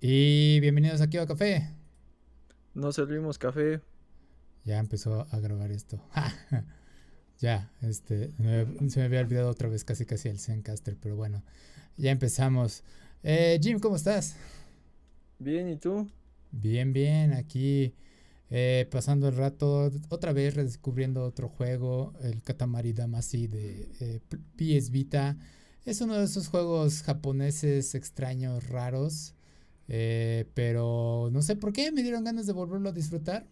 Y bienvenidos aquí a Café. No servimos café. Ya empezó a grabar esto. ya, este, se me había olvidado otra vez casi casi el Zencaster, pero bueno, ya empezamos. Eh, Jim, ¿cómo estás? Bien, ¿y tú? Bien, bien, aquí eh, pasando el rato, otra vez redescubriendo otro juego, el Katamari Damacy de eh, PS Vita. Es uno de esos juegos japoneses extraños, raros, eh, pero no sé por qué me dieron ganas de volverlo a disfrutar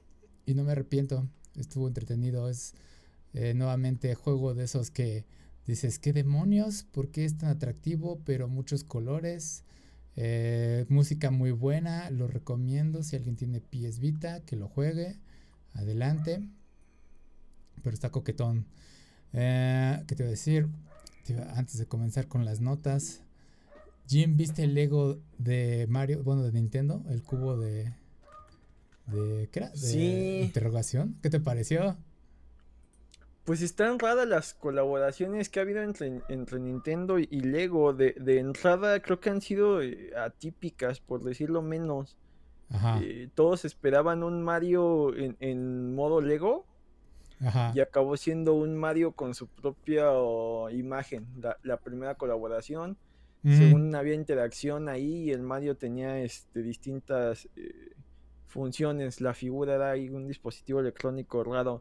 y no me arrepiento. Estuvo entretenido, es nuevamente juego de esos que dices, ¿qué demonios? ¿Por qué es tan atractivo? Pero muchos colores. Eh, música muy buena, lo recomiendo. Si alguien tiene PS Vita, que lo juegue. Adelante. Pero está coquetón. Eh, ¿Qué te voy a decir? Antes de comenzar con las notas. Jim, ¿viste el Lego de Mario? Bueno, de Nintendo, el cubo de. de ¿Qué era? De sí. interrogación. ¿Qué te pareció? Pues están raras las colaboraciones que ha habido entre, entre Nintendo y Lego. De, de, entrada creo que han sido eh, atípicas, por decirlo menos. Ajá. Eh, todos esperaban un Mario en, en modo Lego. Ajá. Y acabó siendo un Mario con su propia oh, imagen. La, la, primera colaboración. Mm. Según había interacción ahí, el Mario tenía este, distintas eh, funciones. La figura era ahí un dispositivo electrónico raro.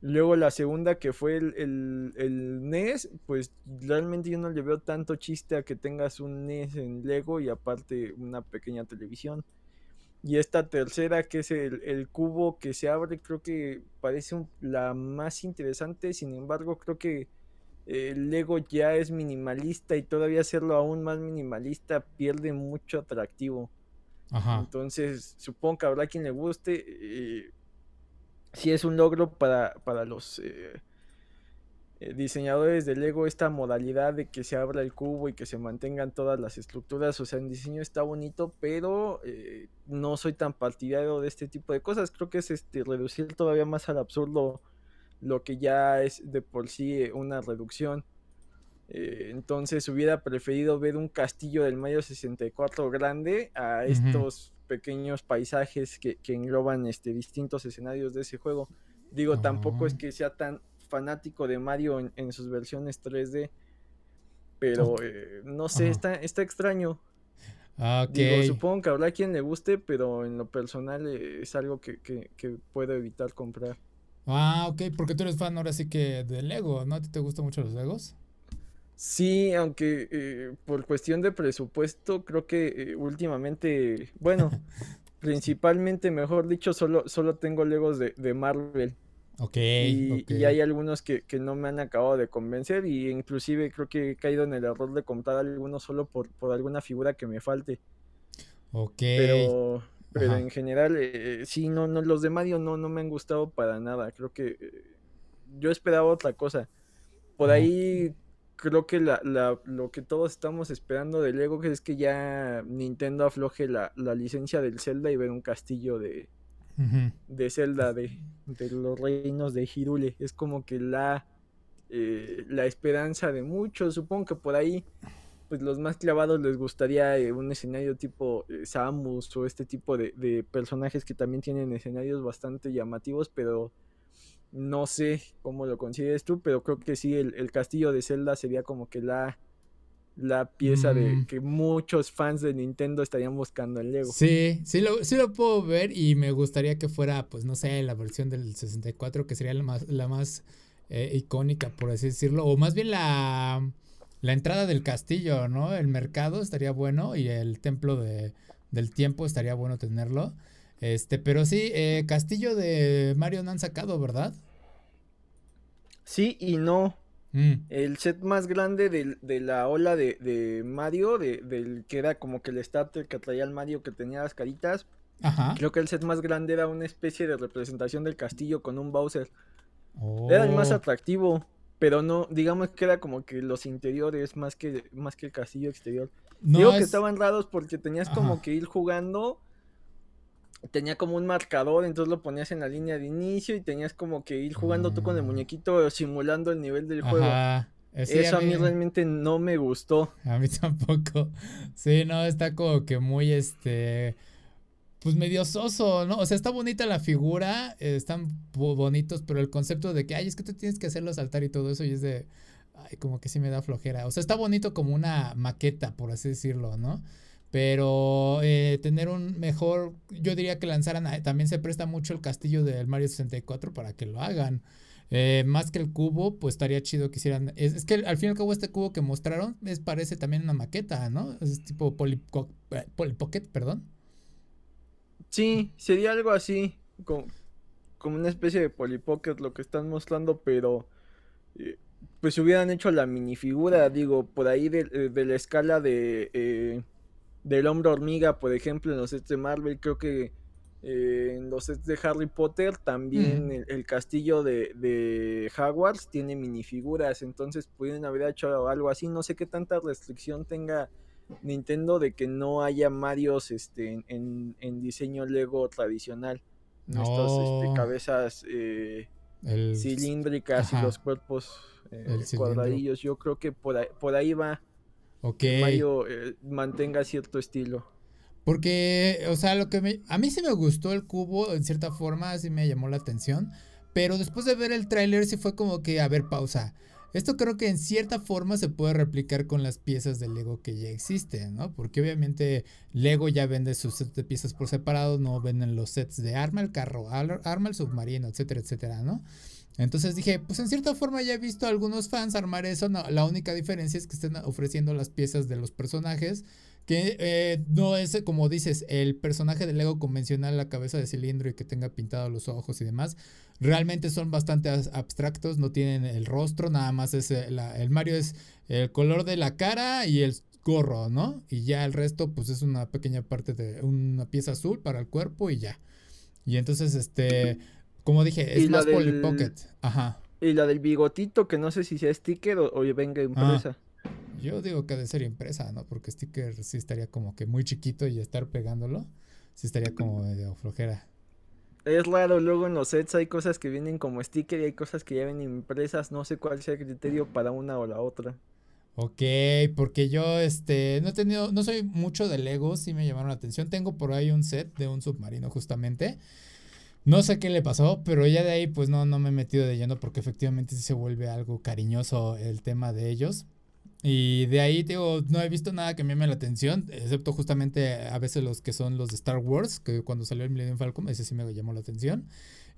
Luego la segunda que fue el, el, el, NES, pues realmente yo no le veo tanto chiste a que tengas un NES en Lego y aparte una pequeña televisión. Y esta tercera que es el, el cubo que se abre, creo que parece la más interesante, sin embargo creo que el Lego ya es minimalista y todavía hacerlo aún más minimalista pierde mucho atractivo. Ajá. Entonces supongo que habrá quien le guste. Eh, sí es un logro para, para los eh, eh, diseñadores de Lego esta modalidad de que se abra el cubo y que se mantengan todas las estructuras. O sea, en diseño está bonito, pero eh, no soy tan partidario de este tipo de cosas. Creo que es este reducir todavía más al absurdo lo que ya es de por sí una reducción. Eh, entonces hubiera preferido ver un castillo del Mario 64 grande a estos uh -huh pequeños paisajes que, que, engloban este, distintos escenarios de ese juego. Digo, oh. tampoco es que sea tan fanático de Mario en, en sus versiones 3D, pero eh, no sé, está, está extraño. Okay. Digo, supongo que habrá quien le guste, pero en lo personal eh, es algo que, que, que, puedo evitar comprar. Ah, ok, porque tú eres fan ahora sí que de Lego, ¿no? ¿A ti te gustan mucho los Legos? Sí, aunque eh, por cuestión de presupuesto, creo que eh, últimamente, bueno, principalmente, mejor dicho, solo, solo tengo Legos de, de Marvel. Ok. Y, okay. y hay algunos que, que, no me han acabado de convencer y inclusive creo que he caído en el error de comprar algunos solo por, por alguna figura que me falte. Ok. Pero, pero en general, eh, sí, no, no, los de Mario no, no me han gustado para nada. Creo que eh, yo esperaba otra cosa. Por ahí creo que la, la, lo que todos estamos esperando de Lego es que ya Nintendo afloje la, la licencia del Zelda y ver un castillo de, uh -huh. de Zelda, de, de, los reinos de Hirule. Es como que la, eh, la esperanza de muchos. Supongo que por ahí, pues los más clavados les gustaría eh, un escenario tipo eh, Samus o este tipo de, de personajes que también tienen escenarios bastante llamativos, pero no sé cómo lo consideres tú, pero creo que sí, el, el, castillo de Zelda sería como que la, la pieza mm. de que muchos fans de Nintendo estarían buscando en Lego. Sí, sí lo, sí lo puedo ver y me gustaría que fuera, pues no sé, la versión del 64, que sería la más, la más eh, icónica, por así decirlo, o más bien la, la entrada del castillo, ¿no? El mercado estaría bueno y el templo de, del tiempo estaría bueno tenerlo. Este, pero sí, eh, Castillo de Mario no han sacado, ¿verdad? Sí y no. Mm. El set más grande de, de la ola de, de Mario, de, del que era como que el starter que traía el Mario que tenía las caritas. Ajá. Creo que el set más grande era una especie de representación del castillo con un Bowser. Oh. Era el más atractivo, pero no, digamos que era como que los interiores más que, más que el castillo exterior. No Digo es... que estaban raros porque tenías Ajá. como que ir jugando tenía como un marcador, entonces lo ponías en la línea de inicio y tenías como que ir jugando tú con el Ah. muñequito simulando el nivel del juego. Eso a mí, realmente no me gustó. A mí tampoco. Sí, no, está como que muy este. Pues medio soso, ¿no? O sea, está bonita la figura, están bonitos, pero el concepto de que, ay, es que tú tienes que hacerlo saltar y todo eso, y es de. Ay, como que sí me da flojera. O sea, está bonito como una maqueta, por así decirlo, ¿no? Pero eh, tener un mejor, yo diría que lanzaran, también se presta mucho el castillo del Mario 64 para que lo hagan. Eh, más que el cubo, pues estaría chido que hicieran. Es, que al fin y al cabo, este cubo que mostraron es, parece también una maqueta, ¿no? Es tipo Poly, Pocket, perdón. Sí, sería algo así, como, como una especie de Polly Pocket lo que están mostrando, pero eh, pues hubieran hecho la minifigura, digo, por ahí de, de la escala de eh, del hombre hormiga, por ejemplo, en los sets de Marvel, creo que eh, en los sets de Harry Potter también el, castillo de, de, Hogwarts tiene minifiguras, entonces pudieron haber hecho algo así, no sé qué tanta restricción tenga Nintendo de que no haya Marios este, en, en diseño Lego tradicional. No. Estas este, cabezas eh, cilíndricas y los cuerpos eh, cuadradillos. Yo creo que por ahí, por ahí va que Mario eh, mantenga cierto estilo. Porque, o sea, lo que me, a mí sí me gustó el cubo, en cierta forma, sí me llamó la atención. Pero después de ver el tráiler sí fue como que, a ver, pausa. Esto creo que en cierta forma se puede replicar con las piezas de Lego que ya existen, ¿no? Porque obviamente Lego ya vende sus sets de piezas por separado, no venden los sets de arma el carro, arma el submarino, etcétera, etcétera, ¿no? Entonces dije, pues en cierta forma ya he visto a algunos fans armar eso. la única diferencia es que estén ofreciendo las piezas de los personajes. Que eh, no es, como dices, el personaje de Lego convencional, la cabeza de cilindro y que tenga pintados los ojos y demás. Realmente son bastante abstractos, no tienen el rostro, nada más es eh, el Mario es el color de la cara y el gorro, ¿no? Y ya el resto, pues es una pequeña parte de una pieza azul para el cuerpo y ya. Y entonces, este. Como dije, es más Polly Pocket. Ajá. Y la del bigotito, que no sé si sea sticker o, venga impresa. Yo digo que ha de ser impresa, ¿no? Porque sticker sí estaría como que muy chiquito y estar pegándolo, sí estaría como medio flojera. Es raro, luego en los sets hay cosas que vienen como sticker y hay cosas que ya vienen impresas, no sé cuál sea el criterio para una o la otra. Ok, porque yo este no he tenido, no soy mucho de Lego, sí me llamaron la atención. Tengo por ahí un set de un submarino justamente. No sé qué le pasó, pero ya de ahí pues no, no me he metido de lleno porque efectivamente sí se vuelve algo cariñoso el tema de ellos. Y de ahí, digo, no he visto nada que me llame la atención, excepto justamente a veces los que son los de Star Wars, que cuando salió el Millennium Falcon, ese sí me llamó la atención.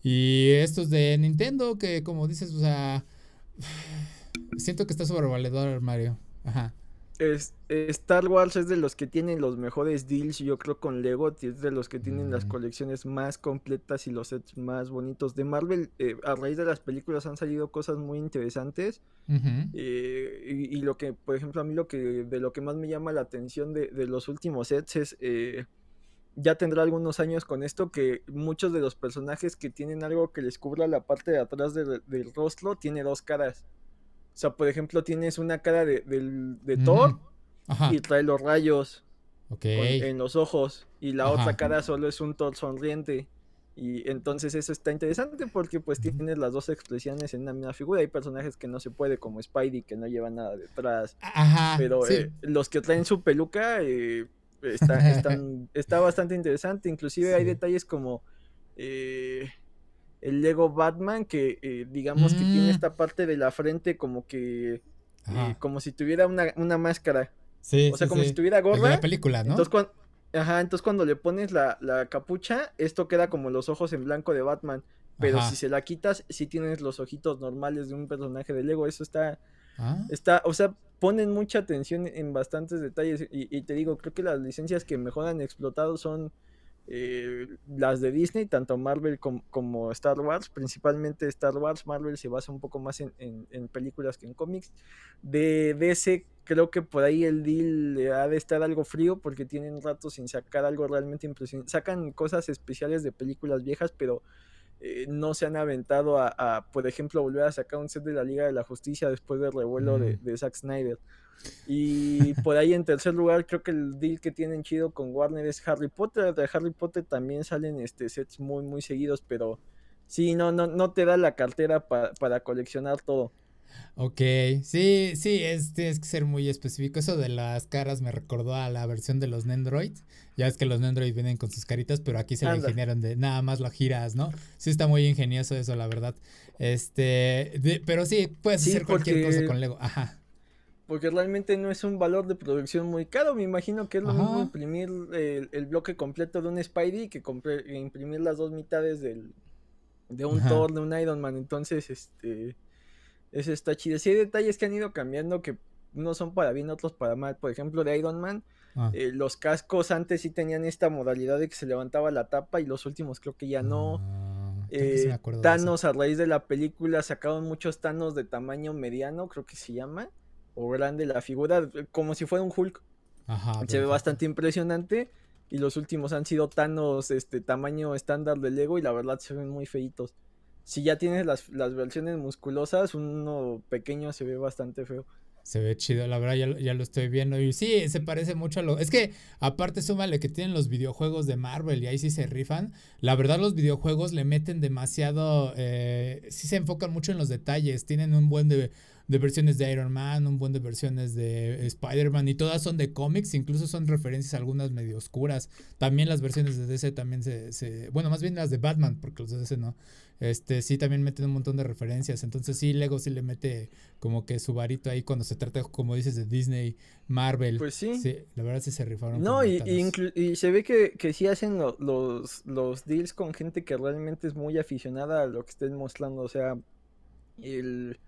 Y estos de Nintendo, que como dices, o sea, siento que está sobrevaledor Mario. Ajá. Es, Star Wars es de los que tienen los mejores deals, yo creo, con Lego. Es de los que tienen las colecciones más completas y los sets más bonitos. De Marvel, eh, a raíz de las películas han salido cosas muy interesantes. Eh, y, lo que, por ejemplo, a mí lo que de lo que más me llama la atención de, los últimos sets es. Eh, ya tendrá algunos años con esto que muchos de los personajes que tienen algo que les cubra la parte de atrás del rostro tiene dos caras. O sea, por ejemplo, tienes una cara de, de, Thor y trae los rayos en los ojos y la otra cara solo es un Thor sonriente. Y entonces eso está interesante porque pues tienes las dos expresiones en una misma figura. Hay personajes que no se puede, como Spidey, que no lleva nada detrás. Pero eh, los que traen su peluca eh, está, bastante interesante. Inclusive hay detalles como... Eh, el Lego Batman que eh, digamos que tiene mm. esta parte de la frente como que eh, como si tuviera una, una máscara. Sí, o sea, como si tuviera gorra. la película, ¿no? Entonces cuando, ajá, entonces cuando le pones la, la, capucha, esto queda como los ojos en blanco de Batman. Pero si se la quitas, sí tienes los ojitos normales de un personaje de Lego. Eso está. Ah. Está, o sea, ponen mucha atención en bastantes detalles. Y, y, te digo, creo que las licencias que mejor han explotado son eh, las de Disney, tanto Marvel como Star Wars, principalmente Star Wars, Marvel se basa un poco más en, películas que en cómics. De DC creo que por ahí el deal ha de estar algo frío porque tienen rato sin sacar algo realmente impresionante. Sacan cosas especiales de películas viejas, pero eh, no se han aventado a, por ejemplo, volver a sacar un set de la Liga de la Justicia después del revuelo de, de Zack Snyder. Y por ahí en tercer lugar, creo que el deal que tienen chido con Warner es Harry Potter. De Harry Potter también salen este sets muy, muy seguidos, pero sí, no, no, no te da la cartera para coleccionar todo. Ok, sí, sí, es, tienes que ser muy específico. Eso de las caras me recordó a la versión de los Nendroid. Ya es que los Nendroid vienen con sus caritas, pero aquí se la ingeniaron de nada más lo giras, ¿no? Sí está muy ingenioso eso, la verdad. Este, pero sí, puedes hacer cualquier cosa con Lego. Ajá. Porque realmente no es un valor de producción muy caro. Me imagino que es lo mismo imprimir el, bloque completo de un Spidey que imprimir las dos mitades del, de un Thor, de un Iron Man. Entonces, este eso está chido. Sí hay detalles que han ido cambiando que no son para bien, otros para mal. Por ejemplo, de Iron Man, ah. eh, los cascos antes sí tenían esta modalidad de que se levantaba la tapa y los últimos creo que ya no. Ah, eh, Thanos a raíz de la película sacaron muchos Thanos de tamaño mediano, creo que se llama, o grande la figura, como si fuera un Hulk. se ve bastante impresionante. Y los últimos han sido Thanos este tamaño estándar de Lego y la verdad se ven muy feitos si ya tienes las, versiones musculosas, uno pequeño se ve bastante feo. Se ve chido, la verdad ya, ya, lo estoy viendo. Y sí, se parece mucho a lo. Es que, aparte, súmale que tienen los videojuegos de Marvel y ahí sí se rifan. La verdad, los videojuegos le meten demasiado. Eh, sí se enfocan mucho en los detalles. Tienen un buen de de versiones de Iron Man, un buen de versiones de Spider-Man y todas son de cómics, incluso son referencias algunas medio oscuras. También las versiones de DC también se, bueno, más bien las de Batman, porque los de DC no. Este, sí también meten un montón de referencias, entonces sí Lego sí le mete como que su varito ahí cuando se trata como dices de Disney, Marvel. Pues sí. sí la verdad sí se rifaron. No, y, y, se ve que, que sí hacen los, los deals con gente que realmente es muy aficionada a lo que estén mostrando, o sea, el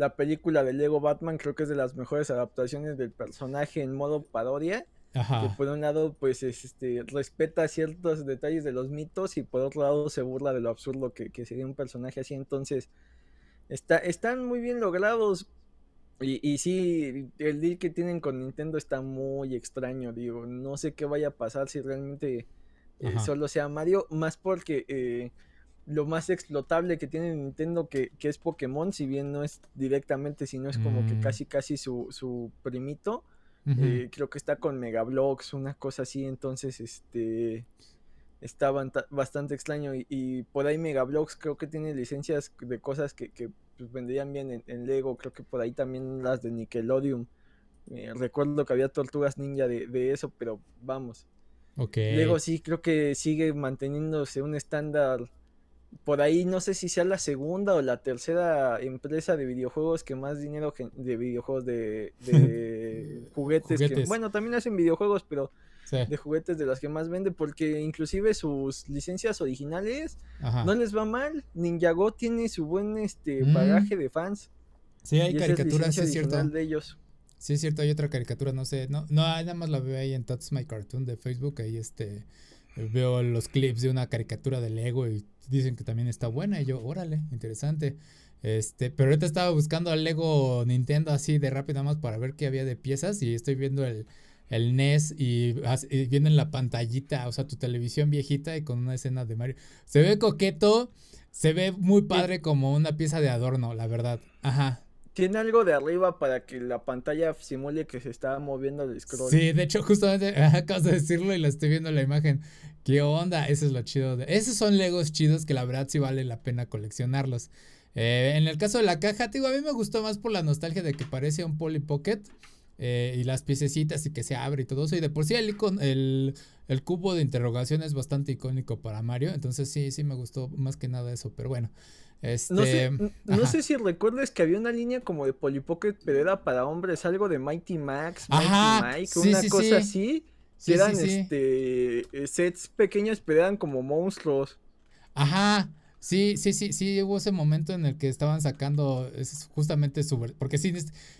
la película de Lego Batman creo que es de las mejores adaptaciones del personaje en modo parodia. Que por un lado, pues este, respeta ciertos detalles de los mitos y por otro lado se burla de lo absurdo que, sería un personaje así. Entonces, está, están muy bien logrados. Y, y sí, el deal que tienen con Nintendo está muy extraño. Digo, no sé qué vaya a pasar si realmente eh, solo sea Mario. Más porque eh, lo más explotable que tiene Nintendo que, es Pokémon, si bien no es directamente, sino es como que mm. casi casi su, su primito. Eh, creo que está con Megablox, una cosa así, entonces este está bastante extraño y, por ahí Megablox creo que tiene licencias de cosas que, que pues, vendrían bien en, Lego, creo que por ahí también las de Nickelodeon. Eh, recuerdo que había Tortugas Ninja de, de eso, pero vamos. Okay. Lego sí creo que sigue manteniéndose un estándar por ahí no sé si sea la segunda o la tercera empresa de videojuegos que más dinero de videojuegos de, juguetes, bueno también hacen videojuegos pero de juguetes de las que más vende porque inclusive sus licencias originales no les va mal. Ninjago tiene su buen este mm. bagaje de fans sí hay caricaturas es cierto. de ellos. Sí es cierto hay otra caricatura no sé no no nada más la veo ahí en That's My Cartoon de Facebook ahí este veo los clips de una caricatura de Lego y dicen que también está buena y yo, órale, interesante. Este, pero ahorita estaba buscando al Lego Nintendo así de rápido más para ver qué había de piezas y estoy viendo el, el NES y, viendo en la pantallita, o sea, tu televisión viejita y con una escena de Mario. Se ve coqueto, se ve muy padre como una pieza de adorno, la verdad. Ajá. Tiene algo de arriba para que la pantalla simule que se está moviendo el scroll. Sí, de hecho, justamente acabas de decirlo y la estoy viendo en la imagen. ¿Qué onda? Eso es lo chido. De... Esos son Legos chidos que la verdad sí vale la pena coleccionarlos. Eh, en el caso de la caja, digo, a mí me gustó más por la nostalgia de que parece un Polly Pocket. Eh, y las piececitas y que se abre y todo eso. Y de por sí el, el, el, cubo de interrogación es bastante icónico para Mario. Entonces sí, sí me gustó más que nada eso. Pero bueno. Este, no, sé, no sé si recuerdas que había una línea como de Polly Pocket, pero era para hombres, algo de Mighty Max, Mighty Mike, una cosa así. Sí, eran este eh, sets pequeños, pero eran como monstruos. Ajá. Sí, sí, sí, sí, hubo ese momento en el que estaban sacando justamente su porque si,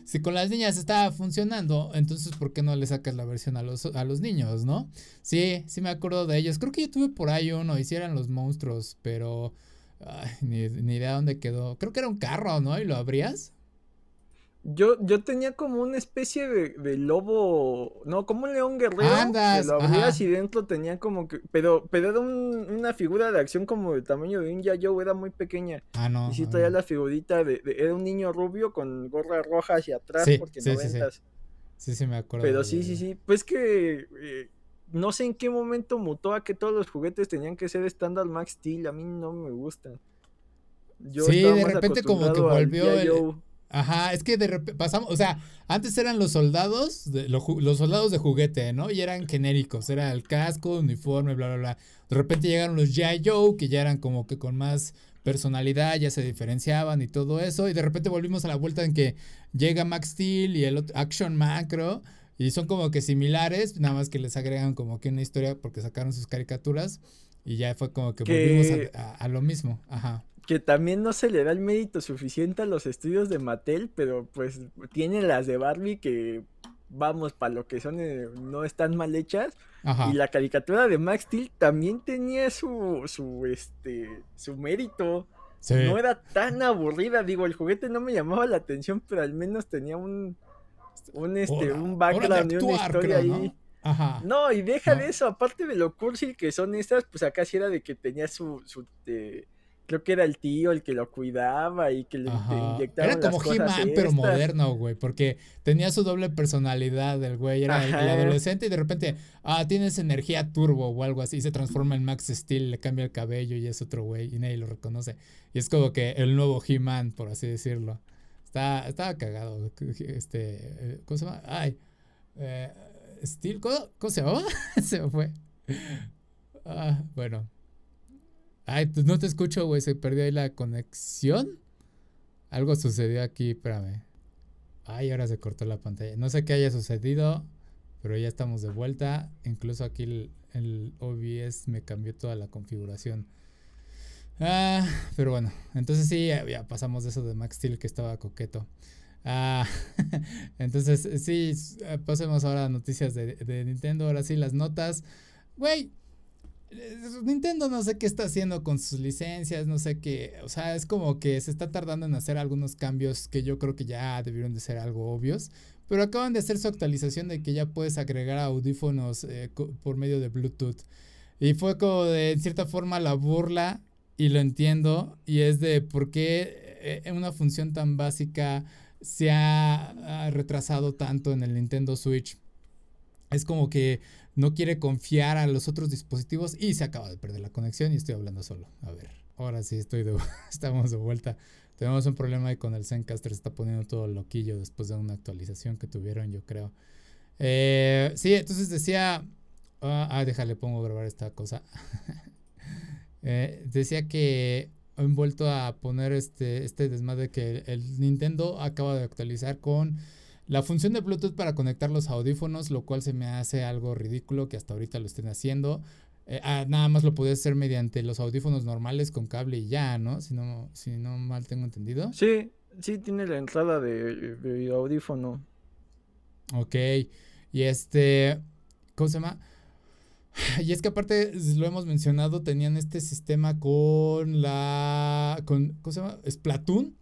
si con las niñas estaba funcionando, entonces ¿por qué no le sacas la versión a los, a los niños, no? Sí, sí me acuerdo de ellos. Creo que yo tuve por ahí uno, hicieran los monstruos, pero ni, ni idea dónde quedó. Creo que era un carro, ¿no? Y lo abrías. Yo, yo tenía como una especie de, lobo, no, como un león guerrero. Andas, que lo abrías y dentro tenía como que, pero, pero era una figura de acción como del tamaño de un Yayo, era muy pequeña. Ah, no. Y sí traía la figurita de, era un niño rubio con gorra roja hacia atrás porque sí, noventas. Sí, sí, me acuerdo. Pero sí, sí, sí, pues que eh, no sé en qué momento mutó a que todos los juguetes tenían que ser estándar Max Steel, a mí no me gustan. sí, de repente como que volvió el, Ajá, es que de repente pasamos, o sea, antes eran los soldados, los soldados de juguete, ¿no? Y eran genéricos, era el casco, uniforme, bla, bla, bla. De repente llegaron los G.I. Joe, que ya eran como que con más personalidad, ya se diferenciaban y todo eso. Y de repente volvimos a la vuelta en que llega Max Steel y el otro, Action Macro. Y son como que similares, nada más que les agregan como que una historia porque sacaron sus caricaturas. Y ya fue como que, volvimos a, lo mismo. Ajá que también no se le da el mérito suficiente a los estudios de Mattel, pero pues tiene las de Barbie que, vamos, para lo que son, eh, no están mal hechas. Y la caricatura de Max Steel también tenía su, su, este, su mérito. No era tan aburrida, digo, el juguete no me llamaba la atención, pero al menos tenía un, un, este, un background y una historia ahí. Ajá. No, y deja de eso, aparte de lo cursi que son estas, pues acá sí era de que tenía su, su eh, creo que era el tío el que lo cuidaba y que le inyectaba. Era como He-Man, pero moderno, güey, porque tenía su doble personalidad el güey. Era el, adolescente y de repente, ah, tienes energía turbo o algo así. Y se transforma en Max Steel, le cambia el cabello y es otro güey y nadie lo reconoce. Y es como que el nuevo He-Man, por así decirlo. Está, estaba cagado. Este, eh, ¿Cómo se llama? Ay. Eh, Steel, ¿cómo, ¿cómo, se llama? se me fue. Ah, bueno. Ay, pues no te escucho, güey. Se perdió ahí la conexión. Algo sucedió aquí, espérame. Ay, ahora se cortó la pantalla. No sé qué haya sucedido, pero ya estamos de vuelta. Incluso aquí el, OBS me cambió toda la configuración. Ah, pero bueno, entonces sí, ya, pasamos de eso de Max Steel que estaba coqueto. Ah, entonces sí, pasemos ahora a noticias de, de Nintendo. Ahora sí, las notas. Güey, Nintendo no sé qué está haciendo con sus licencias, no sé qué, o sea, es como que se está tardando en hacer algunos cambios que yo creo que ya debieron de ser algo obvios, pero acaban de hacer su actualización de que ya puedes agregar audífonos eh, por medio de Bluetooth. Y fue como de en cierta forma la burla, y lo entiendo, y es de por qué eh, una función tan básica se ha retrasado tanto en el Nintendo Switch. Es como que no quiere confiar a los otros dispositivos y se acaba de perder la conexión y estoy hablando solo. A ver, ahora sí estoy de, estamos de vuelta. Tenemos un problema ahí con el Zencaster, se está poniendo todo loquillo después de una actualización que tuvieron, yo creo. Eh, sí, entonces decía, ah, ah déjale, pongo a grabar esta cosa. Eh, decía que han vuelto a poner este, este desmadre que el Nintendo acaba de actualizar con la función de Bluetooth para conectar los audífonos, lo cual se me hace algo ridículo que hasta ahorita lo estén haciendo. Eh, ah, nada más lo puedes hacer mediante los audífonos normales con cable y ya, ¿no? Si no, si no mal tengo entendido. Sí, sí tiene la entrada de, audífono. Ok. Y este, ¿cómo se llama? Y es que aparte, lo hemos mencionado, tenían este sistema con la, con, ¿cómo se llama? Splatoon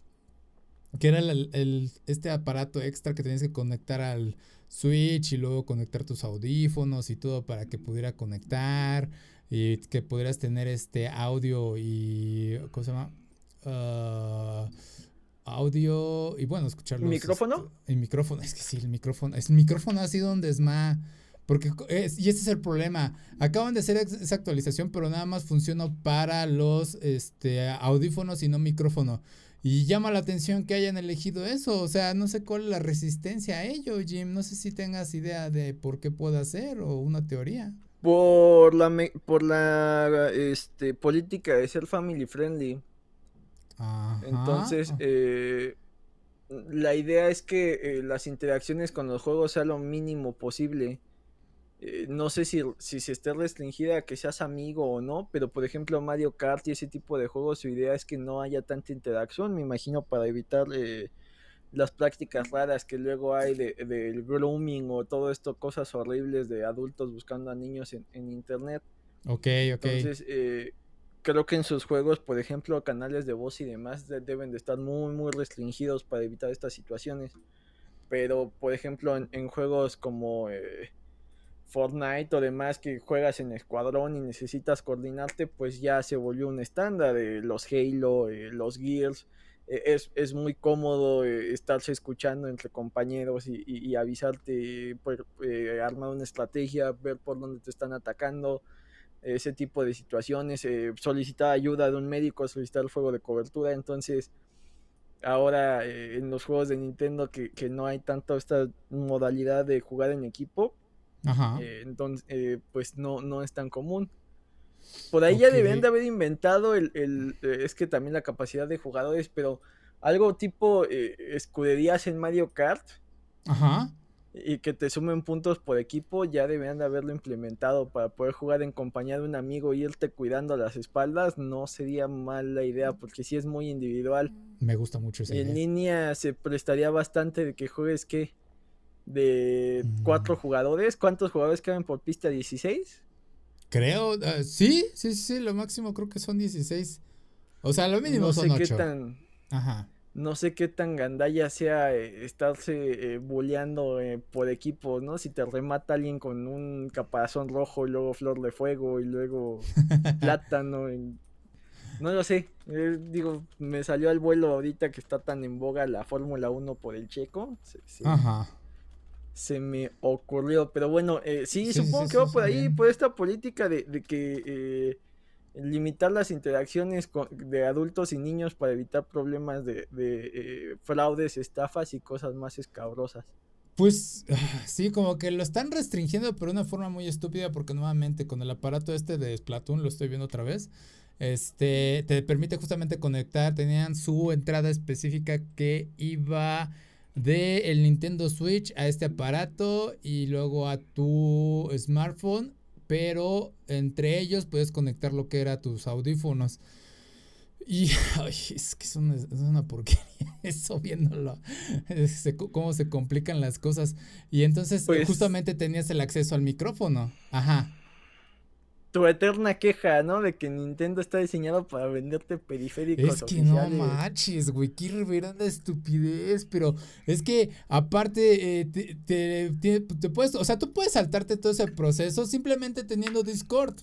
que era el, este aparato extra que tenías que conectar al Switch y luego conectar tus audífonos y todo para que pudiera conectar y que pudieras tener este audio y ¿cómo se llama? Ah, audio y bueno, escucharlo. ¿Micrófono? el micrófono, es que sí, el micrófono, el micrófono ha sido un desma porque es, y ese es el problema. Acaban de hacer esa actualización, pero nada más funciona para los este, audífonos y no micrófono. Y llama la atención que hayan elegido eso. O sea, no sé cuál es la resistencia a ello, Jim. No sé si tengas idea de por qué puede ser o una teoría. Por la, por la este, política de ser family friendly. Entonces, eh, la idea es que eh, las interacciones con los juegos sean lo mínimo posible. Eh, no sé si, si se esté restringida a que seas amigo o no, pero por ejemplo Mario Kart y ese tipo de juegos, su idea es que no haya tanta interacción, me imagino, para evitar eh, las prácticas raras que luego hay del de, grooming o todo esto, cosas horribles de adultos buscando a niños en, internet. Ok, ok. Entonces, eh, creo que en sus juegos, por ejemplo, canales de voz y demás deben de estar muy, muy restringidos para evitar estas situaciones. Pero, por ejemplo, en, juegos como... Fortnite o demás que juegas en escuadrón y necesitas coordinarte, pues ya se volvió un estándar. de los Halo, eh, los Gears. Eh, es, muy cómodo eh, estarse escuchando entre compañeros y, avisarte, por, armar una estrategia, ver por dónde te están atacando, ese tipo de situaciones, solicitar ayuda de un médico, solicitar el fuego de cobertura. Entonces, ahora eh, en los juegos de Nintendo que, no hay tanto esta modalidad de jugar en equipo. Ajá. Eh, entonces, eh, pues no, no es tan común. Por ahí ya deben de haber inventado el, el, es que también la capacidad de jugadores, pero algo tipo escuderías en Mario Kart. Ajá y que te sumen puntos por equipo, ya deberían de haberlo implementado para poder jugar en compañía de un amigo y irte cuidando las espaldas, no sería mala idea porque si es muy individual. Me gusta mucho esa y En línea se prestaría bastante de que juegues que de cuatro jugadores, ¿cuántos jugadores caben por pista? ¿16? Creo, ah, sí, sí, sí, lo máximo creo que son 16. O sea, lo mínimo son 8. tan... Ajá no sé qué tan gandalla sea eh, estarse eh, eh, por equipo, ¿no? Si te remata alguien con un caparazón rojo y luego flor de fuego y luego plátano. No lo sé. Eh, digo, me salió al vuelo ahorita que está tan en boga la Fórmula 1 por el checo. Ajá. Se me ocurrió. Pero bueno, sí, supongo que va por ahí, por esta política de, de que limitar las interacciones de adultos y niños para evitar problemas de, eh, fraudes, estafas y cosas más escabrosas. Pues sí, como que lo están restringiendo pero de una forma muy estúpida porque nuevamente con el aparato este de Splatoon, lo estoy viendo otra vez, este te permite justamente conectar, tenían su entrada específica que iba de el Nintendo Switch a este aparato y luego a tu smartphone pero entre ellos puedes conectar lo que era tus audífonos. Y es que es una, es una porquería eso viéndolo, cómo se complican las cosas. Y entonces pues justamente tenías el acceso al micrófono. Ajá tu eterna queja, ¿no? De que Nintendo está diseñado para venderte periféricos. Es que no manches, güey, qué reverenda estupidez, pero es que aparte eh, te, te, puedes, o sea, tú puedes saltarte todo ese proceso simplemente teniendo Discord.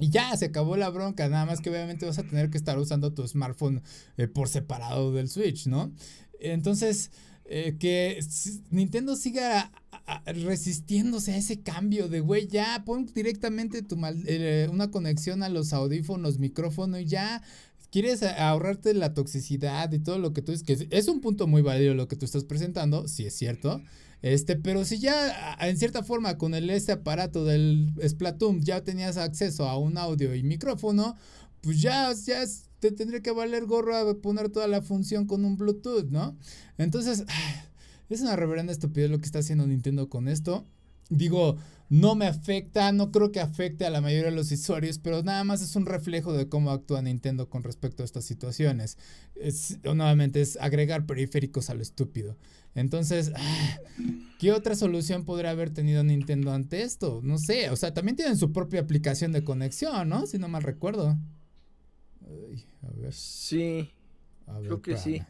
Y ya, se acabó la bronca, nada más que obviamente vas a tener que estar usando tu smartphone eh, por separado del Switch, ¿no? Entonces, eh, que Nintendo siga resistiéndose a ese cambio de, güey, ya pon directamente tu eh, una conexión a los audífonos, micrófono y ya quieres ahorrarte la toxicidad y todo lo que tú dices, que es un punto muy válido lo que tú estás presentando, si es cierto. Este, pero si ya en cierta forma con el este aparato del Splatoon ya tenías acceso a un audio y micrófono, pues ya, ya te tendría que valer gorro a poner toda la función con un Bluetooth, ¿no? Entonces, es una reverenda estupidez lo que está haciendo Nintendo con esto. Digo, no me afecta, no creo que afecte a la mayoría de los usuarios, pero nada más es un reflejo de cómo actúa Nintendo con respecto a estas situaciones. Es, nuevamente es agregar periféricos a lo estúpido. Entonces, ¿qué otra solución podría haber tenido Nintendo ante esto? No sé, o sea, también tienen su propia aplicación de conexión, ¿no? Si no mal recuerdo. A ver. Sí. creo que sí.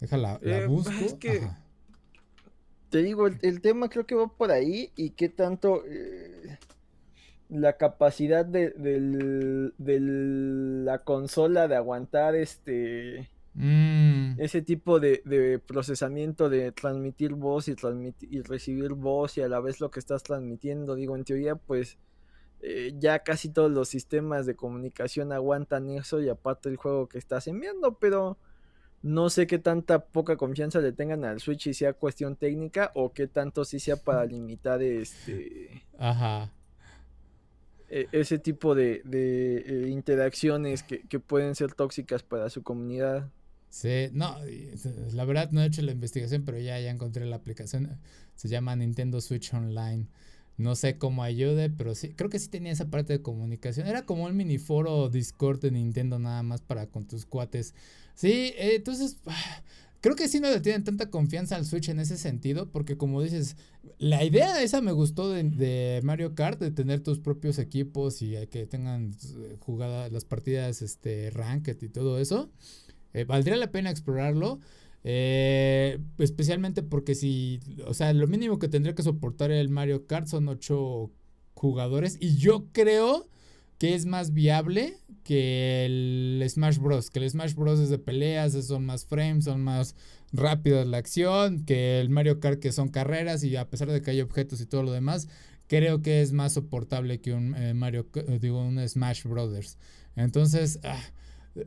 Déjala, la, eh, busco. Es que te digo, el, tema creo que va por ahí y qué tanto eh, la capacidad de, la consola de aguantar este mm. ese tipo de, procesamiento de transmitir voz y, transmitir, y recibir voz y a la vez lo que estás transmitiendo. Digo, en teoría, pues eh, ya casi todos los sistemas de comunicación aguantan eso y aparte el juego que estás enviando, pero no sé qué tanta poca confianza le tengan al Switch y sea cuestión técnica o qué tanto sí sea para limitar este. Ajá. E, ese tipo de, eh, interacciones que, pueden ser tóxicas para su comunidad. Sí, no, la verdad no he hecho la investigación, pero ya, ya encontré la aplicación. Se llama Nintendo Switch Online. No sé cómo ayude, pero sí, creo que sí tenía esa parte de comunicación. Era como el mini foro Discord de Nintendo nada más para con tus cuates Sí, eh, entonces creo que sí no le tienen tanta confianza al Switch en ese sentido, porque como dices, la idea esa me gustó de, Mario Kart, de tener tus propios equipos y que tengan eh, jugadas las partidas este, ranked y todo eso. Eh, valdría la pena explorarlo. Especialmente porque si, o sea, lo mínimo que tendría que soportar el Mario Kart son ocho jugadores y yo creo que es más viable que el Smash Bros. Que el Smash Bros. es de peleas, son más frames, son más rápidas la acción, que el Mario Kart que son carreras y a pesar de que hay objetos y todo lo demás, creo que es más soportable que un eh, Mario, digo, un Smash Brothers. Entonces, ah,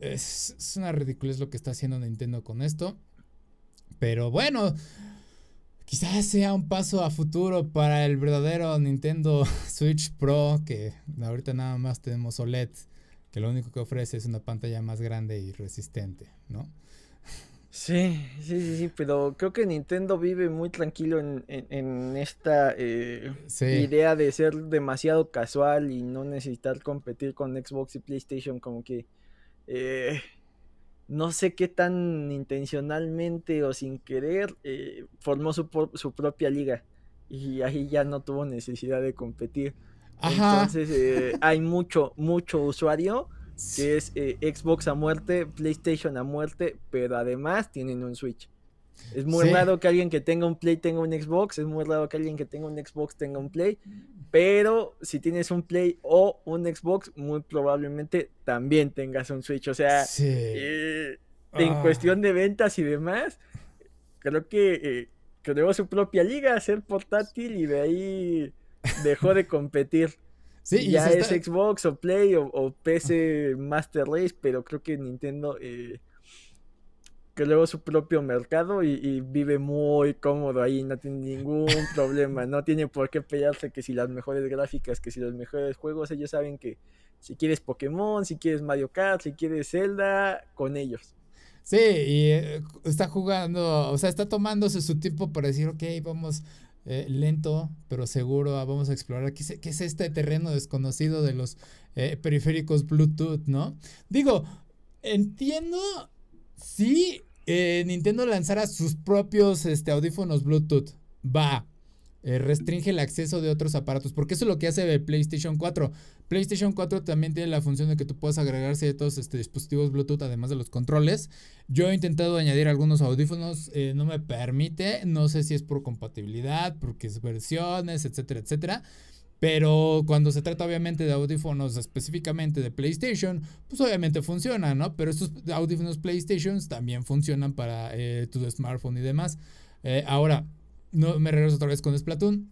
es una ridiculez lo que está haciendo Nintendo con esto. Pero bueno, quizás sea un paso a futuro para el verdadero Nintendo Switch Pro, que ahorita nada más tenemos OLED, que lo único que ofrece es una pantalla más grande y resistente, ¿no? Sí, sí, sí, sí, pero creo que Nintendo vive muy tranquilo en, en, esta eh, idea de ser demasiado casual y no necesitar competir con Xbox y PlayStation, como que eh, no sé qué tan intencionalmente o sin querer eh, formó su, su, propia liga y ahí ya no tuvo necesidad de competir. Entonces hay mucho, mucho usuario que es eh, Xbox a muerte, PlayStation a muerte, pero además tienen un Switch. Es muy raro que alguien que tenga un Play tenga un Xbox, es muy raro que alguien que tenga un Xbox tenga un Play, pero si tienes un Play o un Xbox, muy probablemente también tengas un Switch. O sea, eh, en ah. cuestión de ventas y demás, creo que eh, creó su propia liga, ser portátil y de ahí dejó de competir ya es Xbox o Play o, PC Master Race, pero creo que Nintendo eh, creó su propio mercado y, vive muy cómodo ahí, no tiene ningún problema, no tiene por qué pelearse que si las mejores gráficas, que si los mejores juegos, ellos saben que si quieres Pokémon, si quieres Mario Kart, si quieres Zelda, con ellos. Sí, y eh, está jugando, o sea, está tomándose su tiempo para decir, ok, vamos eh, lento pero seguro. Ah, vamos a explorar qué es, este terreno desconocido de los eh, periféricos Bluetooth, ¿no? Digo, entiendo si eh, Nintendo lanzara sus propios este, audífonos Bluetooth. Va, eh, restringe el acceso de otros aparatos, porque eso es lo que hace PlayStation 4. PlayStation 4 también tiene la función de que tú puedas agregar ciertos este, dispositivos Bluetooth además de los controles. Yo he intentado añadir algunos audífonos, eh, no me permite, no sé si es por compatibilidad, porque es versiones, etcétera, etcétera. Pero cuando se trata obviamente de audífonos específicamente de PlayStation, pues obviamente funciona, ¿no? Pero estos audífonos PlayStation también funcionan para eh, tu smartphone y demás. ahora, no, me regreso otra vez con Splatoon.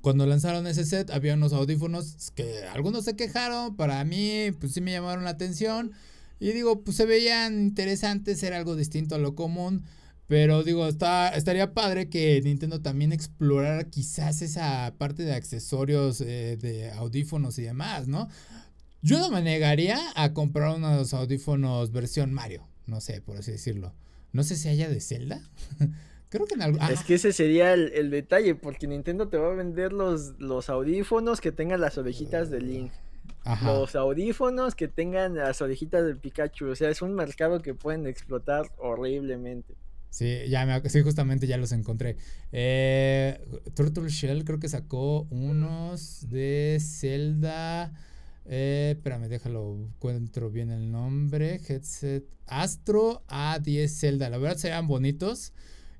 Cuando lanzaron ese set, había unos audífonos que algunos se quejaron. Para mí, pues sí me llamaron la atención. Y digo, pues se veían interesantes, era algo distinto a lo común. Pero digo, está, estaría padre que Nintendo también explorara quizás esa parte de accesorios eh, de audífonos y demás, ¿no? Yo no me negaría a comprar unos audífonos versión Mario, no sé, por así decirlo. No sé si haya de Zelda. Creo que en algo. Es que ese sería el, detalle, porque Nintendo te va a vender los, los audífonos que tengan las orejitas de Link. Los audífonos que tengan las orejitas del Pikachu. O sea, es un mercado que pueden explotar horriblemente. Sí, ya me, sí, justamente ya los encontré. Eh, Turtle Shell creo que sacó unos de Zelda. Eh, espérame, déjalo, encuentro bien el nombre. Headset Astro A10 Zelda. La verdad se vean bonitos.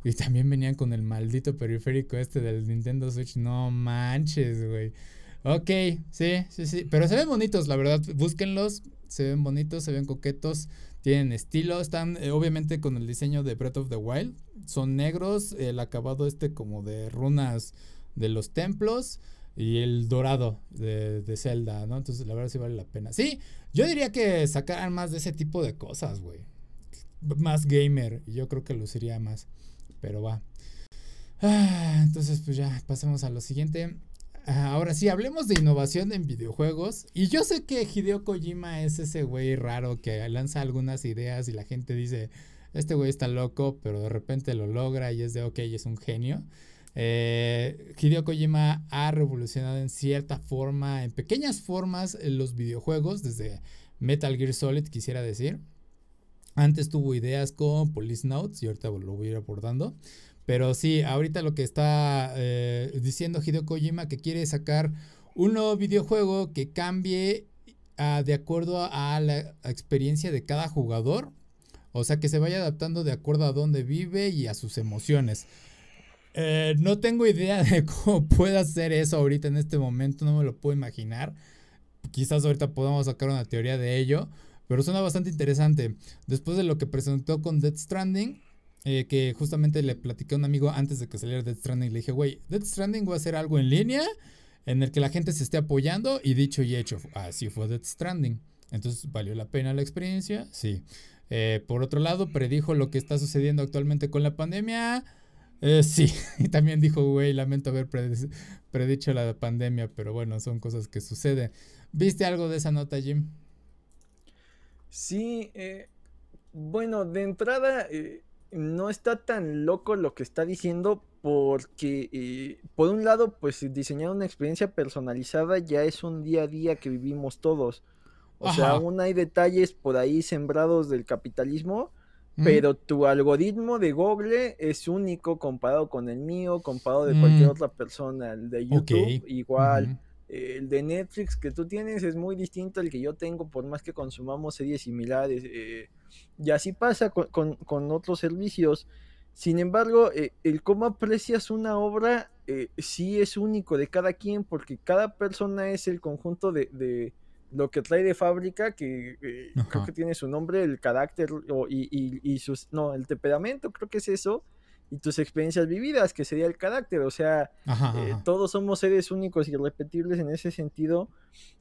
Y también venían con el maldito periférico este del Nintendo Switch. No manches, güey. Ok, sí, sí, sí. Pero se ven bonitos, la verdad. Búsquenlos. Se ven bonitos, se ven coquetos. Tienen estilo. Están eh, obviamente con el diseño de Breath of the Wild. Son negros. El acabado este como de runas de los templos. Y el dorado de, de Zelda, ¿no? Entonces la verdad sí vale la pena. Sí, yo diría que sacaran más de ese tipo de cosas, güey. Más gamer. Yo creo que luciría más. Pero va. Ah, entonces, pues ya, pasemos a lo siguiente. Ah, ahora sí, hablemos de innovación en videojuegos. Y yo sé que Hideo Kojima es ese güey raro que lanza algunas ideas y la gente dice, este güey está loco, pero de repente lo logra y es de, ok, es un genio. Eh, Hideo Kojima ha revolucionado en cierta forma, en pequeñas formas, los videojuegos, desde Metal Gear Solid, quisiera decir. Antes tuvo ideas con Police Notes y ahorita lo voy a ir abordando. Pero sí, ahorita lo que está eh, diciendo Hideo Kojima que quiere sacar un nuevo videojuego que cambie ah, de acuerdo a la experiencia de cada jugador. O sea, que se vaya adaptando de acuerdo a dónde vive y a sus emociones. Eh, no tengo idea de cómo pueda hacer eso ahorita en este momento, no me lo puedo imaginar. Quizás ahorita podamos sacar una teoría de ello. Pero suena bastante interesante. Después de lo que presentó con Death Stranding, eh, que justamente le platiqué a un amigo antes de que saliera Death Stranding, le dije, güey, Death Stranding va a ser algo en línea en el que la gente se esté apoyando y dicho y hecho, así fue Death Stranding. Entonces, ¿valió la pena la experiencia? Sí. Eh, por otro lado, predijo lo que está sucediendo actualmente con la pandemia. Eh, sí, y también dijo, güey, lamento haber predicho la pandemia, pero bueno, son cosas que suceden. ¿Viste algo de esa nota, Jim? Sí, bueno, de entrada no está tan loco lo que está diciendo porque, por un lado, pues diseñar una experiencia personalizada ya es un día a día que vivimos todos. O sea, aún hay detalles por ahí sembrados del capitalismo, pero tu algoritmo de Google es único comparado con el mío, comparado de cualquier mm. otra persona. El de YouTube, igual. El de Netflix que tú tienes es muy distinto al que yo tengo, por más que consumamos series similares. Eh, y así pasa con, otros servicios. Sin embargo, eh, el cómo aprecias una obra eh, sí es único de cada quien, porque cada persona es el conjunto de lo que trae de fábrica, que eh, creo que tiene su nombre, el carácter y, sus, no, el temperamento, creo que es eso, y tus experiencias vividas, que sería el carácter, o sea, eh, todos somos seres únicos y repetibles en ese sentido,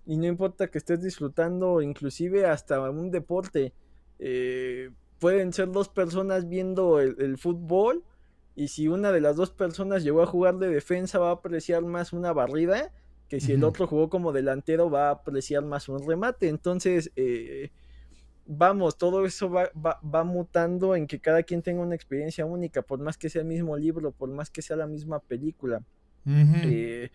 y no importa que estés disfrutando, inclusive hasta un deporte, eh, pueden ser dos personas viendo el fútbol, y si una de las dos personas llegó a jugar de defensa, va a apreciar más una barrida, que si el otro jugó como delantero va a apreciar más un remate. Entonces, eh, vamos, todo eso va, va, mutando en que cada quien tenga una experiencia única, por más que sea el mismo libro, por más que sea la misma película. Eh,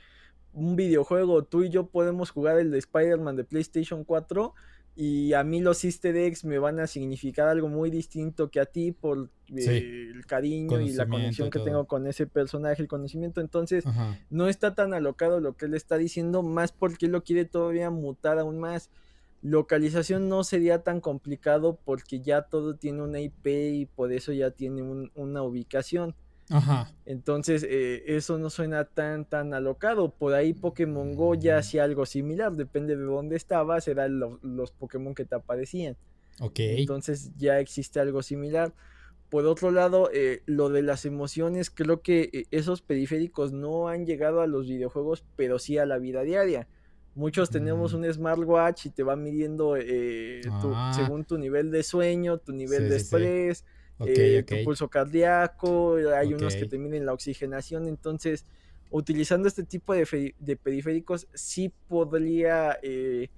un videojuego, tú y yo podemos jugar el de Spider-Man de PlayStation 4 y a mí los easter eggs me van a significar algo muy distinto que a ti por eh, el cariño y la conexión que tengo con ese personaje, el conocimiento. Entonces, no está tan alocado lo que él está diciendo, más porque él lo quiere todavía mutar aún más. Localización no sería tan complicado porque ya todo tiene una IP y por eso ya tiene una ubicación. Ajá. Entonces, eh, eso no suena tan, tan alocado. Por ahí Pokémon Go ya hacía algo similar. Depende de dónde estabas, eran los Pokémon que te aparecían. Ok. Entonces ya existe algo similar. Por otro lado, eh, lo de las emociones, creo que eh, esos periféricos no han llegado a los videojuegos, pero sí a la vida diaria. Muchos tenemos mm. un smartwatch y te va midiendo ah. según tu nivel de sueño, tu nivel de estrés. Eh, tu pulso cardíaco, hay unos que te miden la oxigenación, entonces utilizando este tipo de, periféricos sí podría eh,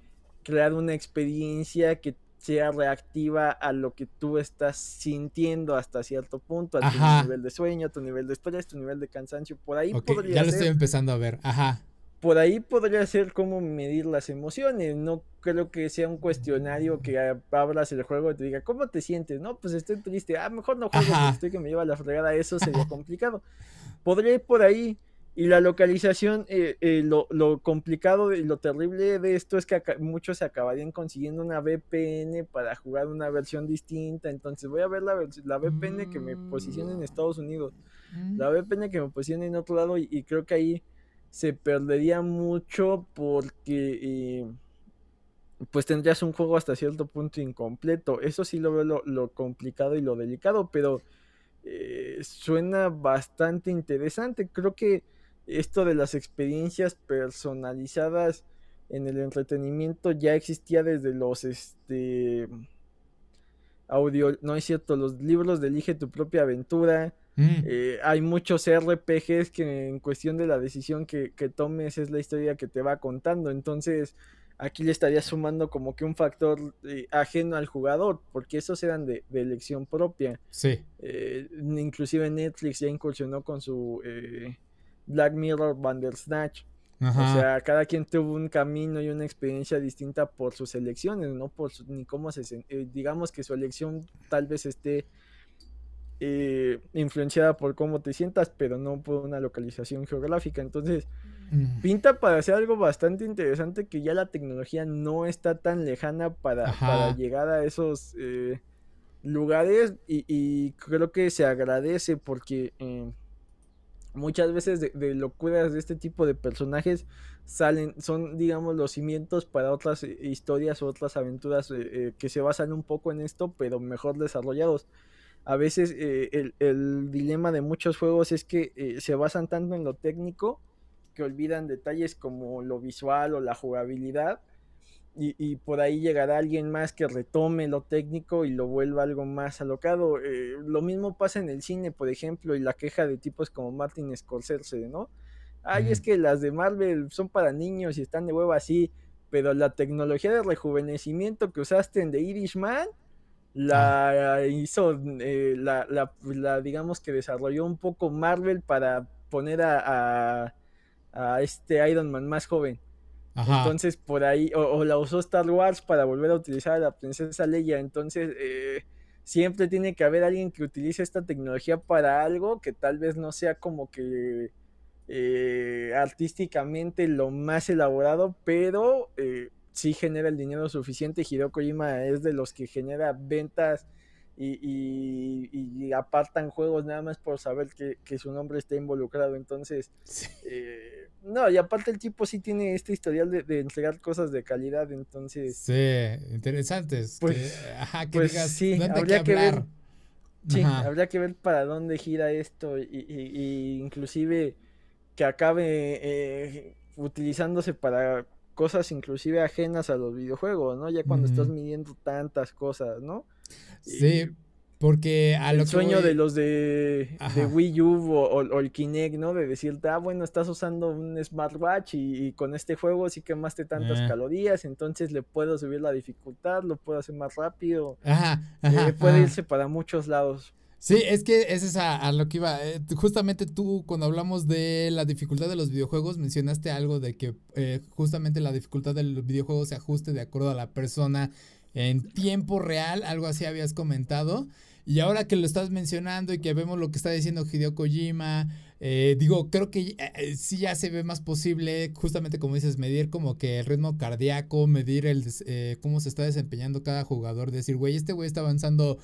crear una experiencia que sea reactiva a lo que tú estás sintiendo hasta cierto punto, a tu nivel de sueño, a tu nivel de estrés, tu nivel de cansancio, por ahí podría Ya lo estoy empezando a ver, ajá por ahí podría ser cómo medir las emociones. No creo que sea un cuestionario que abras el juego y te diga, ¿cómo te sientes? No, pues estoy triste. Ah, mejor no juego porque estoy que me lleva la fregada. Eso sería complicado. Podría ir por ahí. Y la localización, eh, eh, lo, complicado y lo terrible de esto es que muchos se acabarían consiguiendo una VPN para jugar una versión distinta. Entonces voy a ver la, la VPN que me posiciona en Estados Unidos, la mm. VPN que me posiciona en otro lado y creo que ahí se perdería mucho porque eh, pues tendrías un juego hasta cierto punto incompleto. Eso sí lo veo lo, complicado y lo delicado, pero eh, suena bastante interesante. Creo que esto de las experiencias personalizadas en el entretenimiento ya existía desde los este audio, no es cierto, los libros de Elige tu propia aventura Mm. Eh, hay muchos RPGs que en cuestión de la decisión que, tomes es la historia que te va contando. Entonces, aquí le estaría sumando como que un factor eh, ajeno al jugador, porque esos eran de, elección propia. Sí. Eh, inclusive Netflix ya incursionó con su Black Mirror Bandersnatch. O sea, cada quien tuvo un camino y una experiencia distinta por sus elecciones, no por ni cómo se... digamos que su elección tal vez esté eh, influenciada por cómo te sientas, pero no por una localización geográfica. Entonces, mm. pinta para hacer algo bastante interesante que ya la tecnología no está tan lejana para, llegar a esos eh, lugares y, creo que se agradece porque eh, muchas veces de, locuras de este tipo de personajes salen, son digamos los cimientos para otras historias o otras aventuras que se basan un poco en esto, pero mejor desarrollados a veces eh, el, dilema de muchos juegos es que eh, se basan tanto en lo técnico que olvidan detalles como lo visual o la jugabilidad. y, por ahí llegará alguien más que retome lo técnico y lo vuelva algo más alocado. Eh, lo mismo pasa en el cine, por ejemplo, y la queja de tipos como Martin Scorsese, ¿no? Ay, es que las de Marvel son para niños y están de huevo así, pero la tecnología de rejuvenecimiento que usaste en The Irishman la ah. hizo, eh, la, la, digamos que desarrolló un poco Marvel para poner a, a este Iron Man más joven. Entonces, por ahí, o, la usó Star Wars para volver a utilizar a la princesa Leia. Entonces, eh, siempre tiene que haber alguien que utilice esta tecnología para algo que tal vez no sea como que eh, artísticamente lo más elaborado, pero eh, sí genera el dinero suficiente. Hideo Kojima es de los que genera ventas y, apartan juegos nada más por saber que, su nombre está involucrado. Entonces, eh, no, y aparte el tipo sí tiene este historial de, entregar cosas de calidad. Entonces, sí, interesantes. Pues, ajá, que pues digas, sí, habría que, ver. Sí, habría que ver para dónde gira esto y, inclusive que acabe eh, utilizándose para cosas inclusive ajenas a los videojuegos, ¿no? Ya cuando estás midiendo tantas cosas, ¿no? Sí, porque a lo el sueño de los de, Wii U o, el Kinect, ¿no? De decirte, ah, bueno, estás usando un smartwatch y, con este juego sí quemaste tantas eh. calorías, entonces le puedo subir la dificultad, lo puedo hacer más rápido. Ajá, eh, puede irse para muchos lados. Sí, es que ese es a, lo que iba. Eh, justamente tú, cuando hablamos de la dificultad de los videojuegos, mencionaste algo de que justamente la dificultad del videojuego se ajuste de acuerdo a la persona en tiempo real, algo así habías comentado. Y ahora que lo estás mencionando y que vemos lo que está diciendo Hideo Kojima, eh, digo, creo que eh, eh, sí ya se ve más posible, justamente como dices, medir como que el ritmo cardíaco, medir el cómo se está desempeñando cada jugador, decir, güey, este güey está avanzando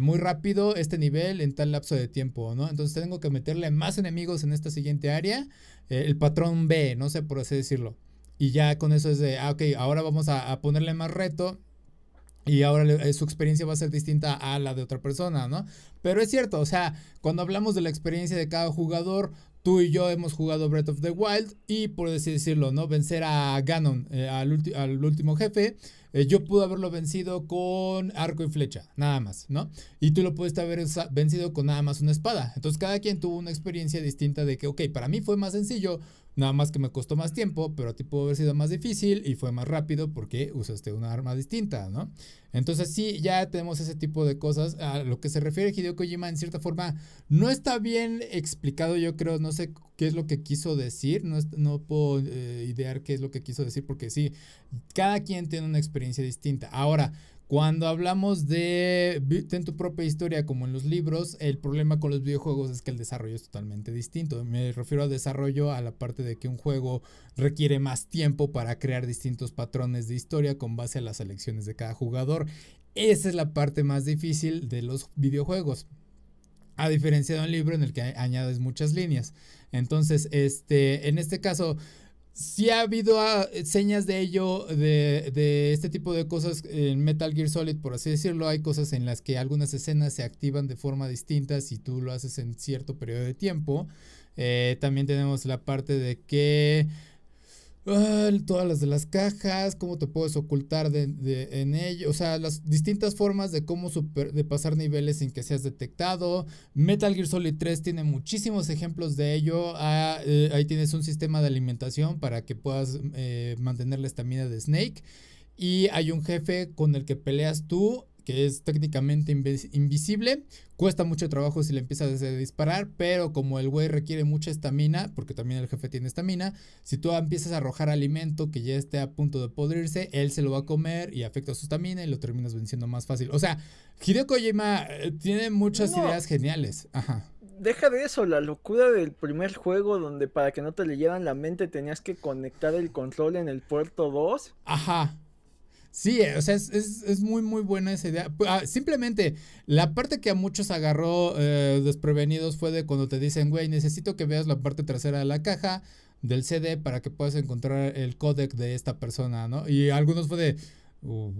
muy rápido este nivel en tal lapso de tiempo, ¿no? Entonces tengo que meterle más enemigos en esta siguiente área, el patrón B, no sé por así decirlo. Y ya con eso es de, ah, ok, ahora vamos a ponerle más reto y ahora eh, su experiencia va a ser distinta a la de otra persona, ¿no? Pero es cierto, o sea, cuando hablamos de la experiencia de cada jugador, tú y yo hemos jugado Breath of the Wild y por decirlo, ¿no? Vencer a Ganon, eh, al, al, último jefe, eh, yo pude haberlo vencido con arco y flecha, nada más, ¿no? Y tú lo pudiste haber vencido con nada más una espada. Entonces cada quien tuvo una experiencia distinta de que, ok, para mí fue más sencillo, Nada más que me costó más tiempo, pero a ti pudo haber sido más difícil y fue más rápido porque usaste una arma distinta, ¿no? Entonces sí, ya tenemos ese tipo de cosas. A lo que se refiere Hideo Kojima, en cierta forma, no está bien explicado, yo creo, no sé qué es lo que quiso decir, no, no puedo eh, idear qué es lo que quiso decir porque sí, cada quien tiene una experiencia distinta. Ahora, cuando hablamos de en tu propia historia como en los libros, el problema con los videojuegos es que el desarrollo es totalmente distinto. Me refiero al desarrollo a la parte de que un juego requiere más tiempo para crear distintos patrones de historia con base a las elecciones de cada jugador. Esa es la parte más difícil de los videojuegos. A diferencia de un libro en el que añades muchas líneas. Entonces, este, en este caso, si ha habido ah, señas de ello, de, este tipo de cosas en Metal Gear Solid, por así decirlo. Hay cosas en las que algunas escenas se activan de forma distinta si tú lo haces en cierto periodo de tiempo. Eh, también tenemos la parte de que Todas las de las cajas, cómo te puedes ocultar de, en ello, o sea, las distintas formas de cómo de pasar niveles sin que seas detectado. Metal Gear Solid 3 tiene muchísimos ejemplos de ello. Ah, eh, ahí tienes un sistema de alimentación para que puedas eh, mantener la estamina de Snake. Y hay un jefe con el que peleas tú que es técnicamente invisible. Cuesta mucho trabajo si le empiezas a disparar, pero como el güey requiere mucha estamina, porque también el jefe tiene estamina, si tú empiezas a arrojar alimento que ya esté a punto de podrirse, él se lo va a comer y afecta su estamina y lo terminas venciendo más fácil. O sea, Hideo Kojima eh, tiene muchas ideas geniales. Ajá. Deja de eso, la locura del primer juego donde para que no te leyeran la mente tenías que conectar el control en el puerto 2. Ajá. Sí, o sea, es, muy, muy buena esa idea. Ah, simplemente, la parte que a muchos agarró eh, desprevenidos fue de cuando te dicen, güey, necesito que veas la parte trasera de la caja del CD para que puedas encontrar el codec de esta persona, ¿no? Y algunos fue de, uh,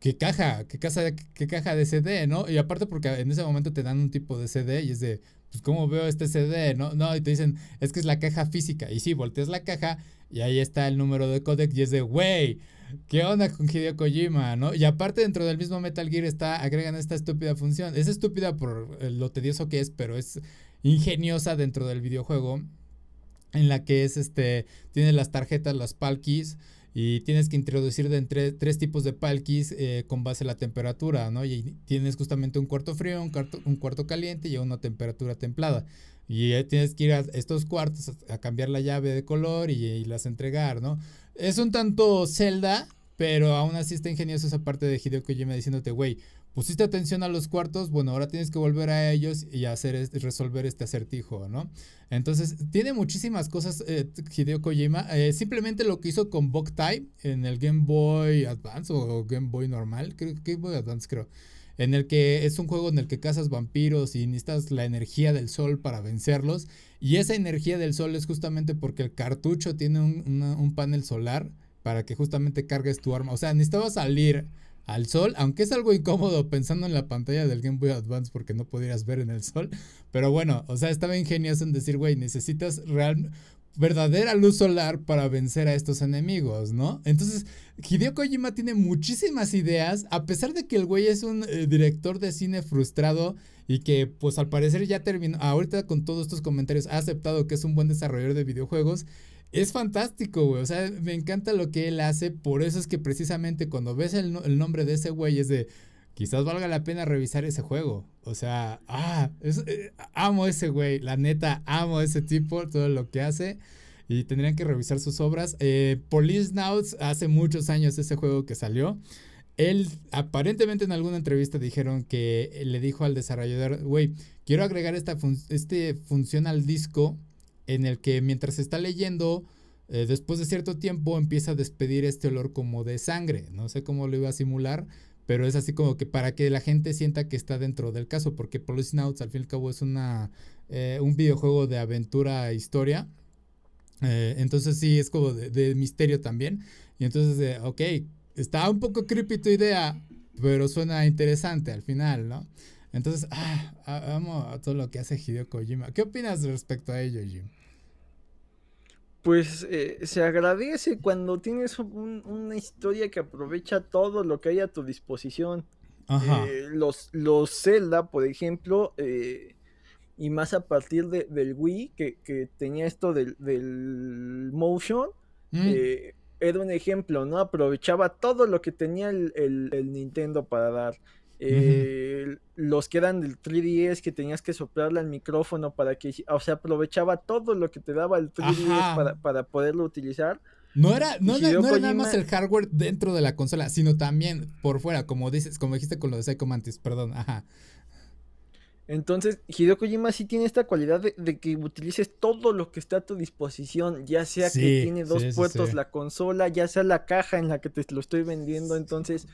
¿qué caja? ¿Qué, casa, ¿Qué caja de CD, no? Y aparte porque en ese momento te dan un tipo de CD y es de, pues, ¿cómo veo este CD, no? No, y te dicen, es que es la caja física. Y sí, volteas la caja Y ahí está el número de codec y es de, wey, ¿qué onda con Hideo Kojima, no? Y aparte dentro del mismo Metal Gear está, agregan esta estúpida función. Es estúpida por lo tedioso que es, pero es ingeniosa dentro del videojuego en la que es este, tiene las tarjetas, las palkis y tienes que introducir de entre tres tipos de palkis eh, con base a la temperatura, ¿no? Y tienes justamente un cuarto frío, un cuarto, un cuarto caliente y una temperatura templada. Y tienes que ir a estos cuartos a, cambiar la llave de color y, las entregar, ¿no? Es un tanto Zelda, pero aún así está ingenioso esa parte de Hideo Kojima diciéndote, güey, pusiste atención a los cuartos, bueno, ahora tienes que volver a ellos y hacer resolver este acertijo, ¿no? Entonces, tiene muchísimas cosas eh, Hideo Kojima. Eh, simplemente lo que hizo con Boktai en el Game Boy Advance o Game Boy normal, creo Game Boy Advance creo. En el que es un juego en el que cazas vampiros y necesitas la energía del sol para vencerlos. Y esa energía del sol es justamente porque el cartucho tiene un, un panel solar para que justamente cargues tu arma. O sea, necesitaba salir al sol, aunque es algo incómodo pensando en la pantalla del Game Boy Advance porque no podrías ver en el sol, pero bueno, o sea, estaba ingenioso en decir, güey, necesitas real, verdadera luz solar para vencer a estos enemigos, ¿no? Entonces, Hideo Kojima tiene muchísimas ideas, a pesar de que el güey es un eh, director de cine frustrado y que pues al parecer ya terminó, ahorita con todos estos comentarios ha aceptado que es un buen desarrollador de videojuegos, es fantástico, güey. O sea, me encanta lo que él hace. Por eso es que precisamente cuando ves el, nombre de ese güey es de. Quizás valga la pena revisar ese juego. O sea, ah, eh, amo ese güey. La neta, amo ese tipo, todo lo que hace. Y tendrían que revisar sus obras. Eh, Police Nauts, hace muchos años ese juego que salió. Él, aparentemente en alguna entrevista dijeron que le dijo al desarrollador, güey, quiero agregar esta este función al disco en el que mientras está leyendo, eh, después de cierto tiempo empieza a despedir este olor como de sangre. No sé cómo lo iba a simular, pero es así como que para que la gente sienta que está dentro del caso, porque Police Nauts al fin y al cabo es una, eh, un videojuego de aventura e historia. Eh, entonces sí, es como de, misterio también. Y entonces, ok, está un poco creepy tu idea, pero suena interesante al final, ¿no? Entonces, ah, amo a todo lo que hace Hideo Kojima. ¿Qué opinas respecto a ello, Jim? Pues eh, se agradece cuando tienes una historia que aprovecha todo lo que hay a tu disposición. Eh, los, los Zelda, por ejemplo, eh, y más a partir del Wii, que, tenía esto del, motion, mm. era un ejemplo, ¿no? Aprovechaba todo lo que tenía el Nintendo para dar. Eh, los que eran del 3DS que tenías que soplarle al micrófono para que, o sea, aprovechaba todo lo que te daba el 3DS para, poderlo utilizar. No era, no, nada más el hardware dentro de la consola, sino también por fuera, como dices, como dijiste con lo de Psycho Mantis, perdón, ajá. Entonces, Hideo Kojima sí tiene esta cualidad de, que utilices todo lo que está a tu disposición, ya sea que tiene dos puertos la consola, ya sea la caja en la que te lo estoy vendiendo, entonces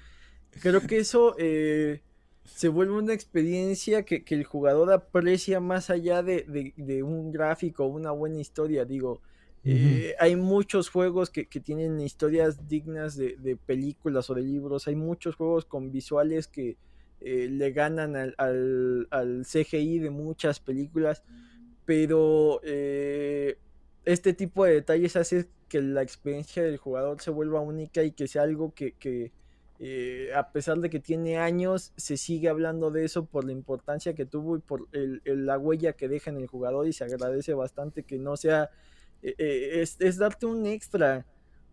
Creo que eso eh, se vuelve una experiencia que, el jugador aprecia más allá de, un gráfico, una buena historia. Digo, eh, hay muchos juegos que, tienen historias dignas de, películas o de libros. Hay muchos juegos con visuales que eh, le ganan al, al, CGI de muchas películas. Pero este tipo de detalles hace que la experiencia del jugador se vuelva única y que sea algo que eh, a pesar de que tiene años, se sigue hablando de eso por la importancia que tuvo y por la huella que deja en el jugador y se agradece bastante que no sea, eh, eh, es, darte un extra.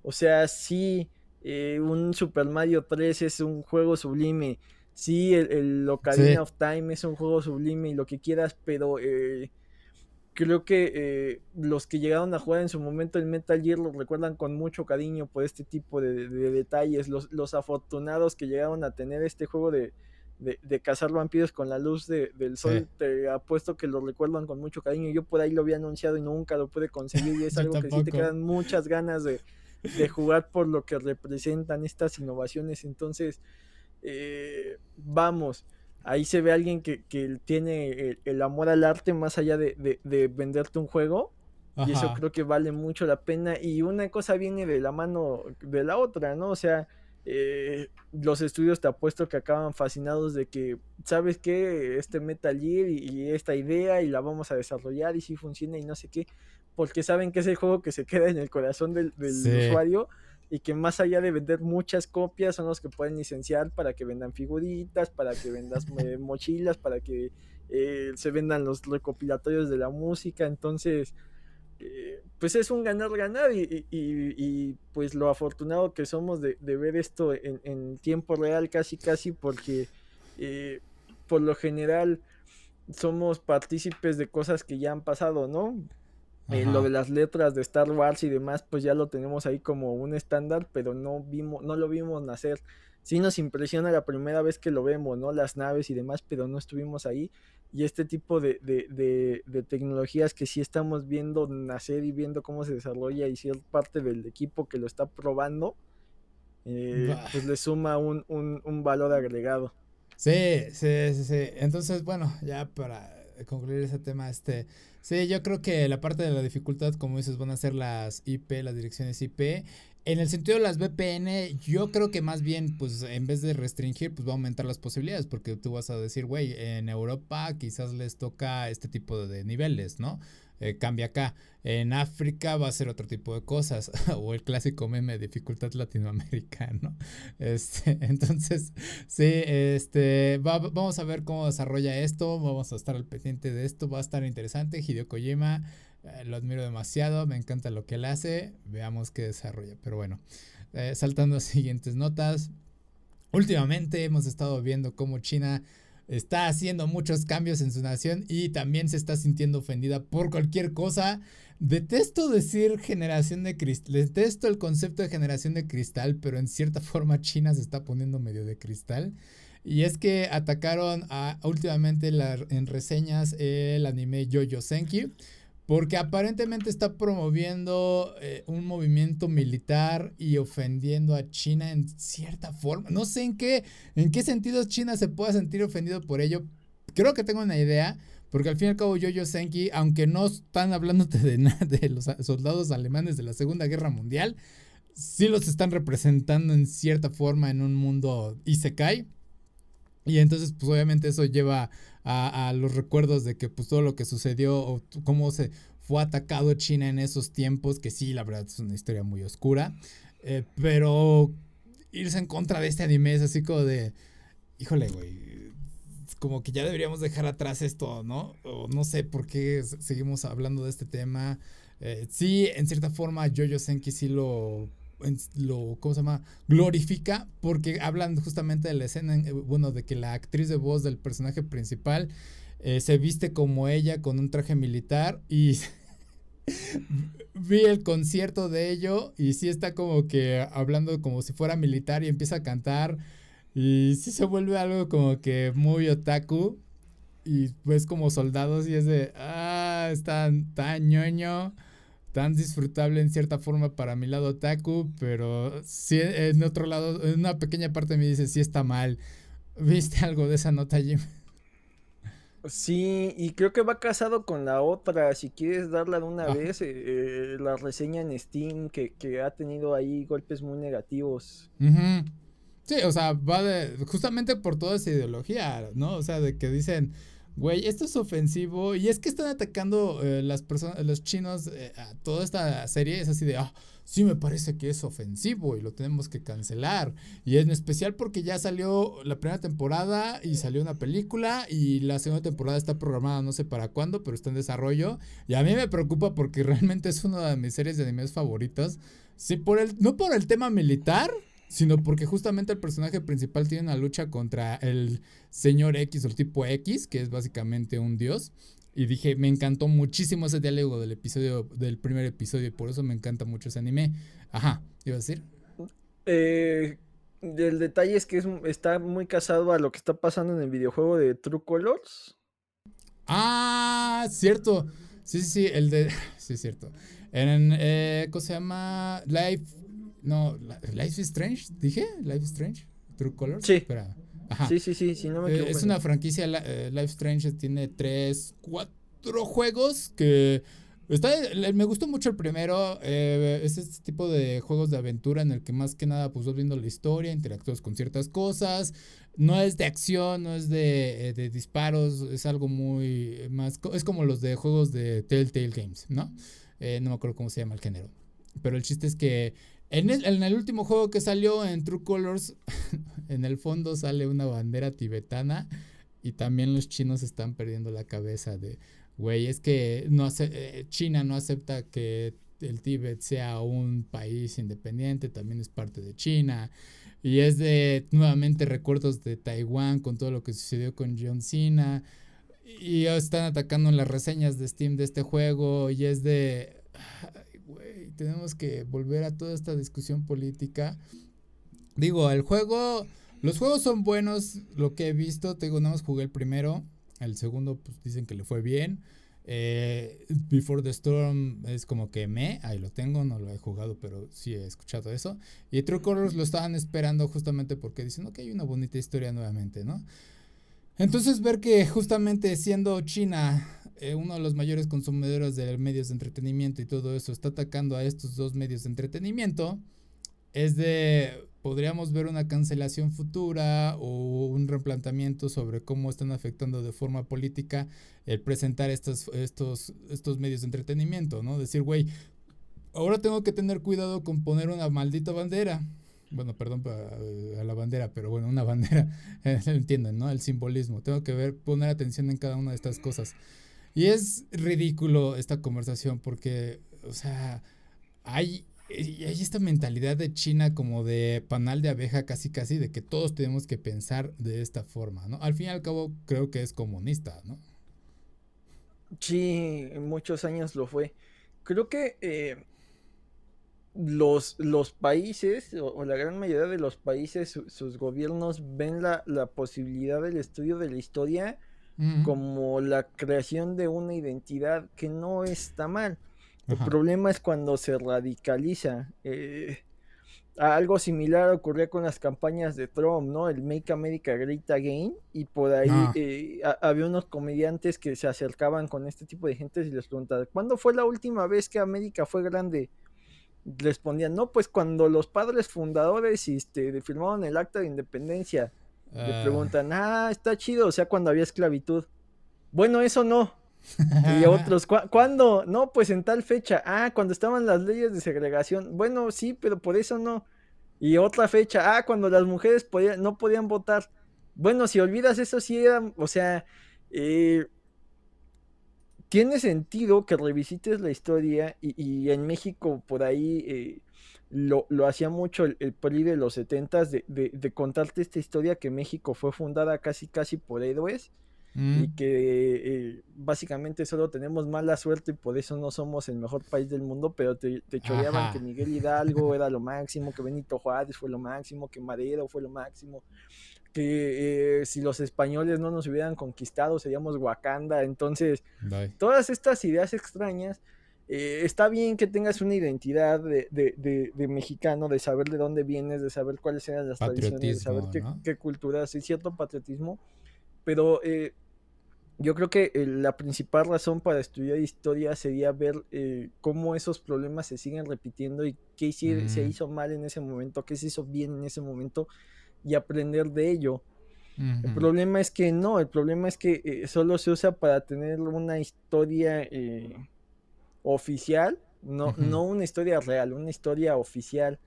O sea, sí, un Super Mario 3 es un juego sublime, sí, el, Ocarina of Time es un juego sublime y lo que quieras, pero creo que eh, los que llegaron a jugar en su momento el Metal Gear lo recuerdan con mucho cariño por este tipo de, detalles. Los, afortunados que llegaron a tener este juego de, cazar vampiros con la luz del sol, te apuesto que lo recuerdan con mucho cariño. Yo por ahí lo había anunciado y nunca lo pude conseguir y es algo que sí te quedan muchas ganas de, jugar por lo que representan estas innovaciones. Entonces, eh, vamos ahí se ve alguien que, tiene el, amor al arte más allá de, venderte un juego. Y eso creo que vale mucho la pena. Y una cosa viene de la mano de la otra, ¿no? O sea, eh, los estudios te apuesto que acaban fascinados de que, ¿sabes qué? Este Metal Gear y, esta idea y la vamos a desarrollar y si funciona y no sé qué. porque saben que es el juego que se queda en el corazón del, usuario y que más allá de vender muchas copias son los que pueden licenciar para que vendan figuritas, para que vendas eh, mochilas, para que eh, se vendan los recopilatorios de la música, entonces eh, pues es un ganar-ganar y, pues lo afortunado que somos de, ver esto en, tiempo real casi casi porque por lo general somos partícipes de cosas que ya han pasado, ¿no? Eh, lo de las letras de Star Wars y demás, pues ya lo tenemos ahí como un estándar, pero no vimos, no lo vimos nacer. Sí nos impresiona la primera vez que lo vemos, ¿no? Las naves y demás, pero no estuvimos ahí. Y este tipo de, de, tecnologías que sí estamos viendo nacer y viendo cómo se desarrolla y ser parte del equipo que lo está probando, eh, pues le suma un, un, un valor agregado. Sí, sí, sí, sí. Entonces, bueno, ya para concluir ese tema, este, sí, yo creo que la parte de la dificultad, como dices, van a ser las IP, las direcciones IP. En el sentido de las VPN, yo creo que más bien, pues en vez de restringir, pues va a aumentar las posibilidades, porque tú vas a decir, güey, en Europa quizás les toca este tipo de niveles, ¿no? Eh, cambia acá. En África va a ser otro tipo de cosas. o el clásico meme dificultad latinoamericano. Este, entonces, sí, este, vamos a ver cómo desarrolla esto. Vamos a estar al pendiente de esto. Va a estar interesante. Hideo Kojima, eh, lo admiro demasiado. Me encanta lo que él hace. Veamos qué desarrolla. Pero bueno, eh, saltando a siguientes notas. Últimamente hemos estado viendo cómo China está haciendo muchos cambios en su nación y también se está sintiendo ofendida por cualquier cosa. Detesto decir generación de cristal, detesto el concepto de generación de cristal, pero en cierta forma China se está poniendo medio de cristal. Y es que atacaron a, últimamente en reseñas el anime Jojo Senki porque aparentemente está promoviendo eh, un movimiento militar y ofendiendo a China en cierta forma. No sé en qué, en qué sentido China se pueda sentir ofendido por ello. Creo que tengo una idea, porque al fin y al cabo Yoyo Senki, aunque no están hablándote de nada de los soldados alemanes de la Segunda Guerra Mundial, sí los están representando en cierta forma en un mundo isekai. Y entonces, pues obviamente eso lleva a, los recuerdos de que pues todo lo que sucedió o cómo se fue atacado China en esos tiempos, que sí, la verdad es una historia muy oscura, eh, pero irse en contra de este anime es así como de, híjole, güey, como que ya deberíamos dejar atrás esto, ¿no? O no sé por qué seguimos hablando de este tema. Eh, sí, en cierta forma, Jojo Senki sí lo lo, ¿cómo se llama? Glorifica porque hablan justamente de la escena, eh, bueno, de que la actriz de voz del personaje principal eh, se viste como ella con un traje militar y vi el concierto de ello y sí está como que hablando como si fuera militar y empieza a cantar y sí se vuelve algo como que muy otaku y pues como soldados y es de, ah, está tan ñoño tan disfrutable en cierta forma para mi lado otaku, pero sí en otro lado, en una pequeña parte me dice, sí está mal. ¿Viste algo de esa nota, Jim? Sí, y creo que va casado con la otra. Si quieres darla de una vez, eh, eh, la reseña en Steam que, que, ha tenido ahí golpes muy negativos. Sí, o sea, va de. justamente por toda esa ideología, ¿no? O sea, de que dicen Güey, esto es ofensivo. Y es que están atacando eh, las personas, los chinos eh, a toda esta serie. Es así de, ah, sí me parece que es ofensivo y lo tenemos que cancelar. Y en especial porque ya salió la primera temporada y salió una película y la segunda temporada está programada no sé para cuándo, pero está en desarrollo. Y a mí me preocupa porque realmente es una de mis series de animes favoritas. Sí, por el, no por el tema militar, sino porque justamente el personaje principal tiene una lucha contra el señor X o el tipo X, que es básicamente un dios. Y dije, me encantó muchísimo ese diálogo del episodio, del primer episodio, y por eso me encanta mucho ese anime. Ajá, ¿iba a decir? Eh, el detalle es que está muy casado a lo que está pasando en el videojuego de True Colors. Ah, cierto. Sí, sí, sí, el de. Sí, cierto. En, eh, ¿cómo se llama? Life no, Life is Strange, dije, Life is Strange, True Colors. Sí. Sí, sí, sí, sí no me eh, Es una franquicia, eh, Life is Strange tiene tres, cuatro juegos que... Está, me gustó mucho el primero, eh, es este tipo de juegos de aventura en el que más que nada pues vas viendo la historia, interactúas con ciertas cosas, no es de acción, no es de, de disparos, es algo muy más, es como los de juegos de Telltale Games, ¿no? Eh, no me acuerdo cómo se llama el género. Pero el chiste es que en el, último juego que salió en True Colors, en el fondo sale una bandera tibetana y también los chinos están perdiendo la cabeza de, güey, es que eh, China no acepta que el Tíbet sea un país independiente, también es parte de China. Y es de nuevamente recuerdos de Taiwán con todo lo que sucedió con John Cena. Y están atacando en las reseñas de Steam de este juego. Y es de. Güey, tenemos que volver a toda esta discusión política. Digo, el juego. Los juegos son buenos, lo que he visto. Te digo, nada jugué el primero. El segundo, pues dicen que le fue bien. Eh, Before the Storm es como que me, ahí lo tengo, no lo he jugado, pero sí he escuchado eso. Y True Colors lo estaban esperando justamente porque dicen, que hay una bonita historia nuevamente, ¿no? Entonces ver que justamente siendo China eh, uno de los mayores consumidores de medios de entretenimiento y todo eso está atacando a estos dos medios de entretenimiento, es de podríamos ver una cancelación futura o un replanteamiento sobre cómo están afectando de forma política el presentar estos, estos, medios de entretenimiento, ¿no? Decir, güey, ahora tengo que tener cuidado con poner una maldita bandera. Bueno, perdón a, la bandera, pero bueno, una bandera, entienden, ¿no? El simbolismo. Tengo que ver, poner atención en cada una de estas cosas. Y es ridículo esta conversación porque, o sea, hay hay esta mentalidad de China como de panal de abeja casi casi de que todos tenemos que pensar de esta forma, ¿no? Al fin y al cabo creo que es comunista, ¿no? Sí, en muchos años lo fue. Creo que eh, los, los países, o, la gran mayoría de los países, sus gobiernos ven la, posibilidad del estudio de la historia como la creación de una identidad que no está mal. El problema es cuando se radicaliza. Eh, algo similar ocurría con las campañas de Trump, ¿no? El Make America Great Again. Y por ahí ah. eh, había unos comediantes que se acercaban con este tipo de gente y les preguntaban, ¿cuándo fue la última vez que América fue grande? Respondían, no, pues cuando los padres fundadores este, firmaron el acta de independencia. Le ah. preguntan, ah, está chido, o sea, cuando había esclavitud. Bueno, eso no, y otros, ¿cuándo? No, pues en tal fecha. Ah, cuando estaban las leyes de segregación. Bueno, sí, pero por eso no. Y otra fecha. Ah, cuando las mujeres podían, no podían votar. Bueno, si olvidas eso, sí era, o sea, eh, tiene sentido que revisites la historia y, en México por ahí eh, lo, hacía mucho el, el, PRI de los setentas de, de, contarte esta historia que México fue fundada casi casi por héroes y mm. que eh, básicamente solo tenemos mala suerte y por eso no somos el mejor país del mundo, pero te, te choreaban que Miguel Hidalgo era lo máximo, que Benito Juárez fue lo máximo, que Madero fue lo máximo, que eh, si los españoles no nos hubieran conquistado seríamos Wakanda, entonces todas estas ideas extrañas. Eh, está bien que tengas una identidad de, de, de, mexicano, de saber de dónde vienes, de saber cuáles eran las tradiciones, de saber qué, qué culturas, y cierto patriotismo, pero eh, yo creo que eh, la principal razón para estudiar historia sería ver eh, cómo esos problemas se siguen repitiendo y qué se mm. hizo mal en ese momento, qué se hizo bien en ese momento y aprender de ello. El problema es que no, el problema es que solo se usa para tener una historia oficial, no, no una historia real, una historia oficial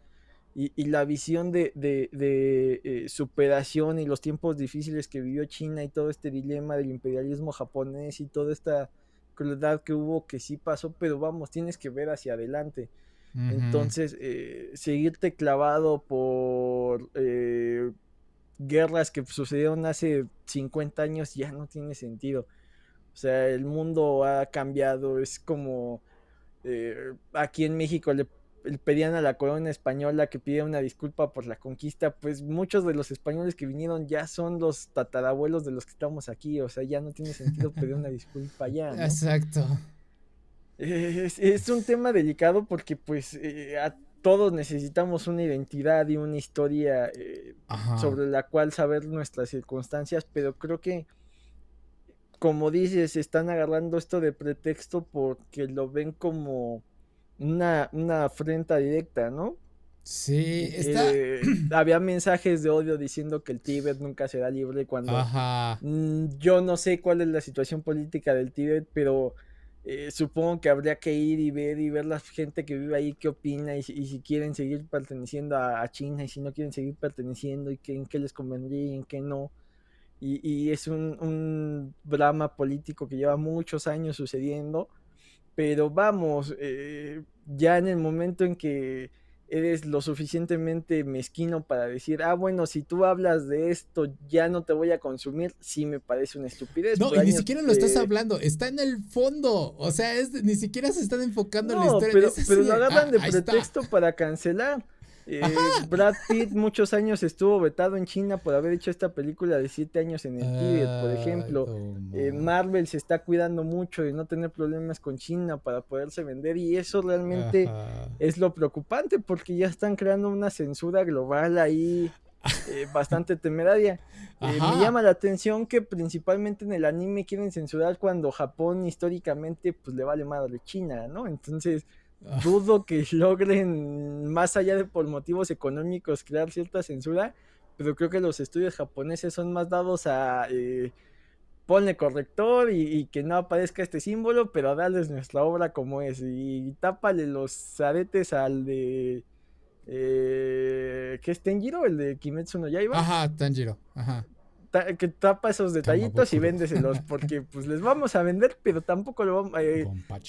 y, la visión de, eh, superación y los tiempos difíciles que vivió China y todo este dilema del imperialismo japonés y toda esta crueldad que hubo que sí pasó, pero vamos, tienes que ver hacia adelante. Entonces, eh, seguirte clavado por eh, guerras que sucedieron hace 50 años ya no tiene sentido. O sea, el mundo ha cambiado, es como aquí en México le pedían a la corona española que pidiera una disculpa por la conquista, pues muchos de los españoles que vinieron ya son los tatarabuelos de los que estamos aquí, o sea, ya no tiene sentido pedir una disculpa ya. Exacto. Es, un tema delicado porque pues eh, a todos necesitamos una identidad y una historia eh, sobre la cual saber nuestras circunstancias, pero creo que como dices, están agarrando esto de pretexto porque lo ven como una, una afrenta directa, ¿no? Sí, está... Eh, había mensajes de odio diciendo que el Tíbet nunca será libre cuando Ajá. Mm, yo no sé cuál es la situación política del Tíbet, pero eh, supongo que habría que ir y ver y ver la gente que vive ahí qué opina y, si quieren seguir perteneciendo a, China y si no quieren seguir perteneciendo y en qué les convendría y en qué no. Y, es un, drama político que lleva muchos años sucediendo, pero vamos, eh, ya en el momento en que eres lo suficientemente mezquino para decir, ah, bueno, si tú hablas de esto, ya no te voy a consumir, sí me parece una estupidez. No, y ni siquiera lo estás hablando, está en el fondo, o sea, es, ni siquiera se están enfocando en la historia. Pero, pero lo agarran ah, de pretexto para cancelar. Eh, Brad Pitt muchos años estuvo vetado en China por haber hecho esta película de siete años en el Tíbet, por ejemplo. Eh, Marvel se está cuidando mucho de no tener problemas con China para poderse vender y eso realmente es lo preocupante porque ya están creando una censura global ahí eh, bastante temeraria. me llama la atención que principalmente en el anime quieren censurar cuando Japón históricamente pues le vale madre China, ¿no? Entonces dudo que logren, más allá de por motivos económicos, crear cierta censura, pero creo que los estudios japoneses son más dados a eh, ponle corrector y, que no aparezca este símbolo, pero darles nuestra obra como es y, tápale los aretes al de... Eh, ¿Qué es Tenjiro? El de Kimetsu no Yaiba. Ajá, Tenjiro, ajá que tapa esos detallitos y véndeselos, porque pues les vamos a vender, pero tampoco lo vamos eh,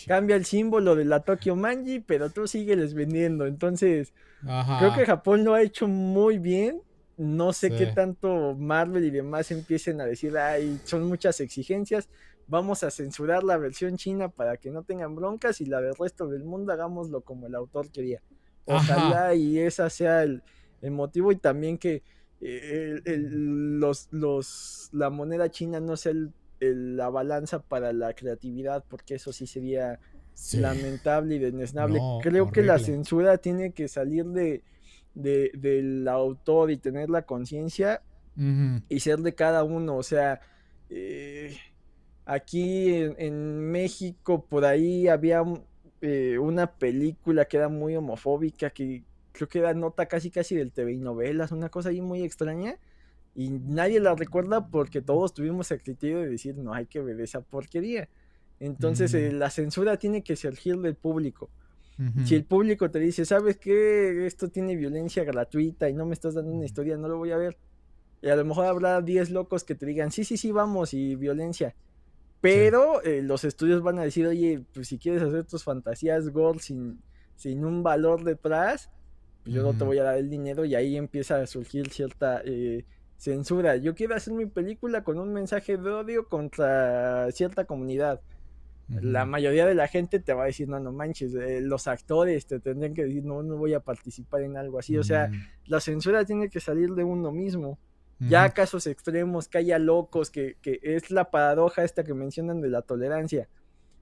cambia el símbolo de la Tokyo Manji, pero tú les vendiendo. Entonces, creo que Japón lo ha hecho muy bien. No sé qué tanto Marvel y demás empiecen a decir, ay, son muchas exigencias. Vamos a censurar la versión china para que no tengan broncas y la del resto del mundo hagámoslo como el autor quería. Ojalá y esa sea el motivo y también que los, los, la moneda china no sea la balanza para la creatividad, porque eso sí sería lamentable y desnable. Creo que la censura tiene que salir de, del autor y tener la conciencia y ser de cada uno. O sea, eh, aquí en, México por ahí había eh, una película que era muy homofóbica que creo que era nota casi casi del TV y novelas, una cosa ahí muy extraña. Y nadie la recuerda porque todos tuvimos el criterio de decir, no hay que ver esa porquería. Entonces eh, la censura tiene que surgir del público. Si el público te dice, ¿sabes qué? Esto tiene violencia gratuita y no me estás dando una historia, no lo voy a ver. Y a lo mejor habrá 10 locos que te digan, sí, sí, sí, vamos, y violencia. Pero eh, los estudios van a decir, oye, pues si quieres hacer tus fantasías gore sin, sin un valor detrás, yo no te voy a dar el dinero y ahí empieza a surgir cierta eh, censura. Yo quiero hacer mi película con un mensaje de odio contra cierta comunidad. La mayoría de la gente te va a decir, no, no manches, eh, los actores te tendrían que decir, no, no voy a participar en algo así. O sea, la censura tiene que salir de uno mismo. Ya casos extremos, que haya locos, que, que es la paradoja esta que mencionan de la tolerancia.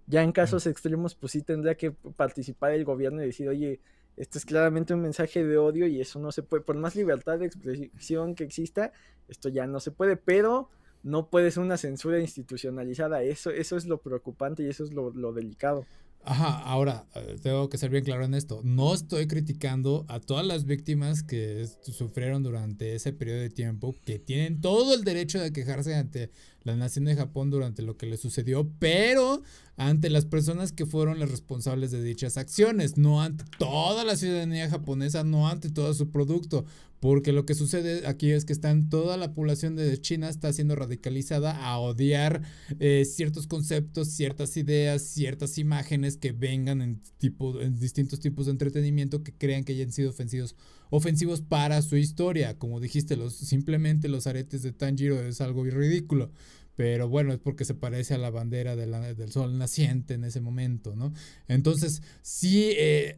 Ya en casos extremos, pues sí tendría que participar el gobierno y decir, oye, esto es claramente un mensaje de odio y eso no se puede, por más libertad de expresión que exista, esto ya no se puede, pero no puede ser una censura institucionalizada, eso, eso es lo preocupante y eso es lo, lo delicado. Ajá, ahora eh, tengo que ser bien claro en esto. No estoy criticando a todas las víctimas que sufrieron durante ese periodo de tiempo, que tienen todo el derecho de quejarse ante la nación de Japón durante lo que les sucedió, pero ante las personas que fueron las responsables de dichas acciones, no ante toda la ciudadanía japonesa, no ante todo su producto, porque lo que sucede aquí es que están, toda la población de China está siendo radicalizada a odiar eh, ciertos conceptos, ciertas ideas, ciertas imágenes que vengan en, tipo, en distintos tipos de entretenimiento que crean que hayan sido ofensivos, ofensivos para su historia. Como dijiste, los, simplemente los aretes de Tanjiro es algo ridículo pero bueno, es porque se parece a la bandera del sol naciente en ese momento, ¿no? Entonces, sí, eh,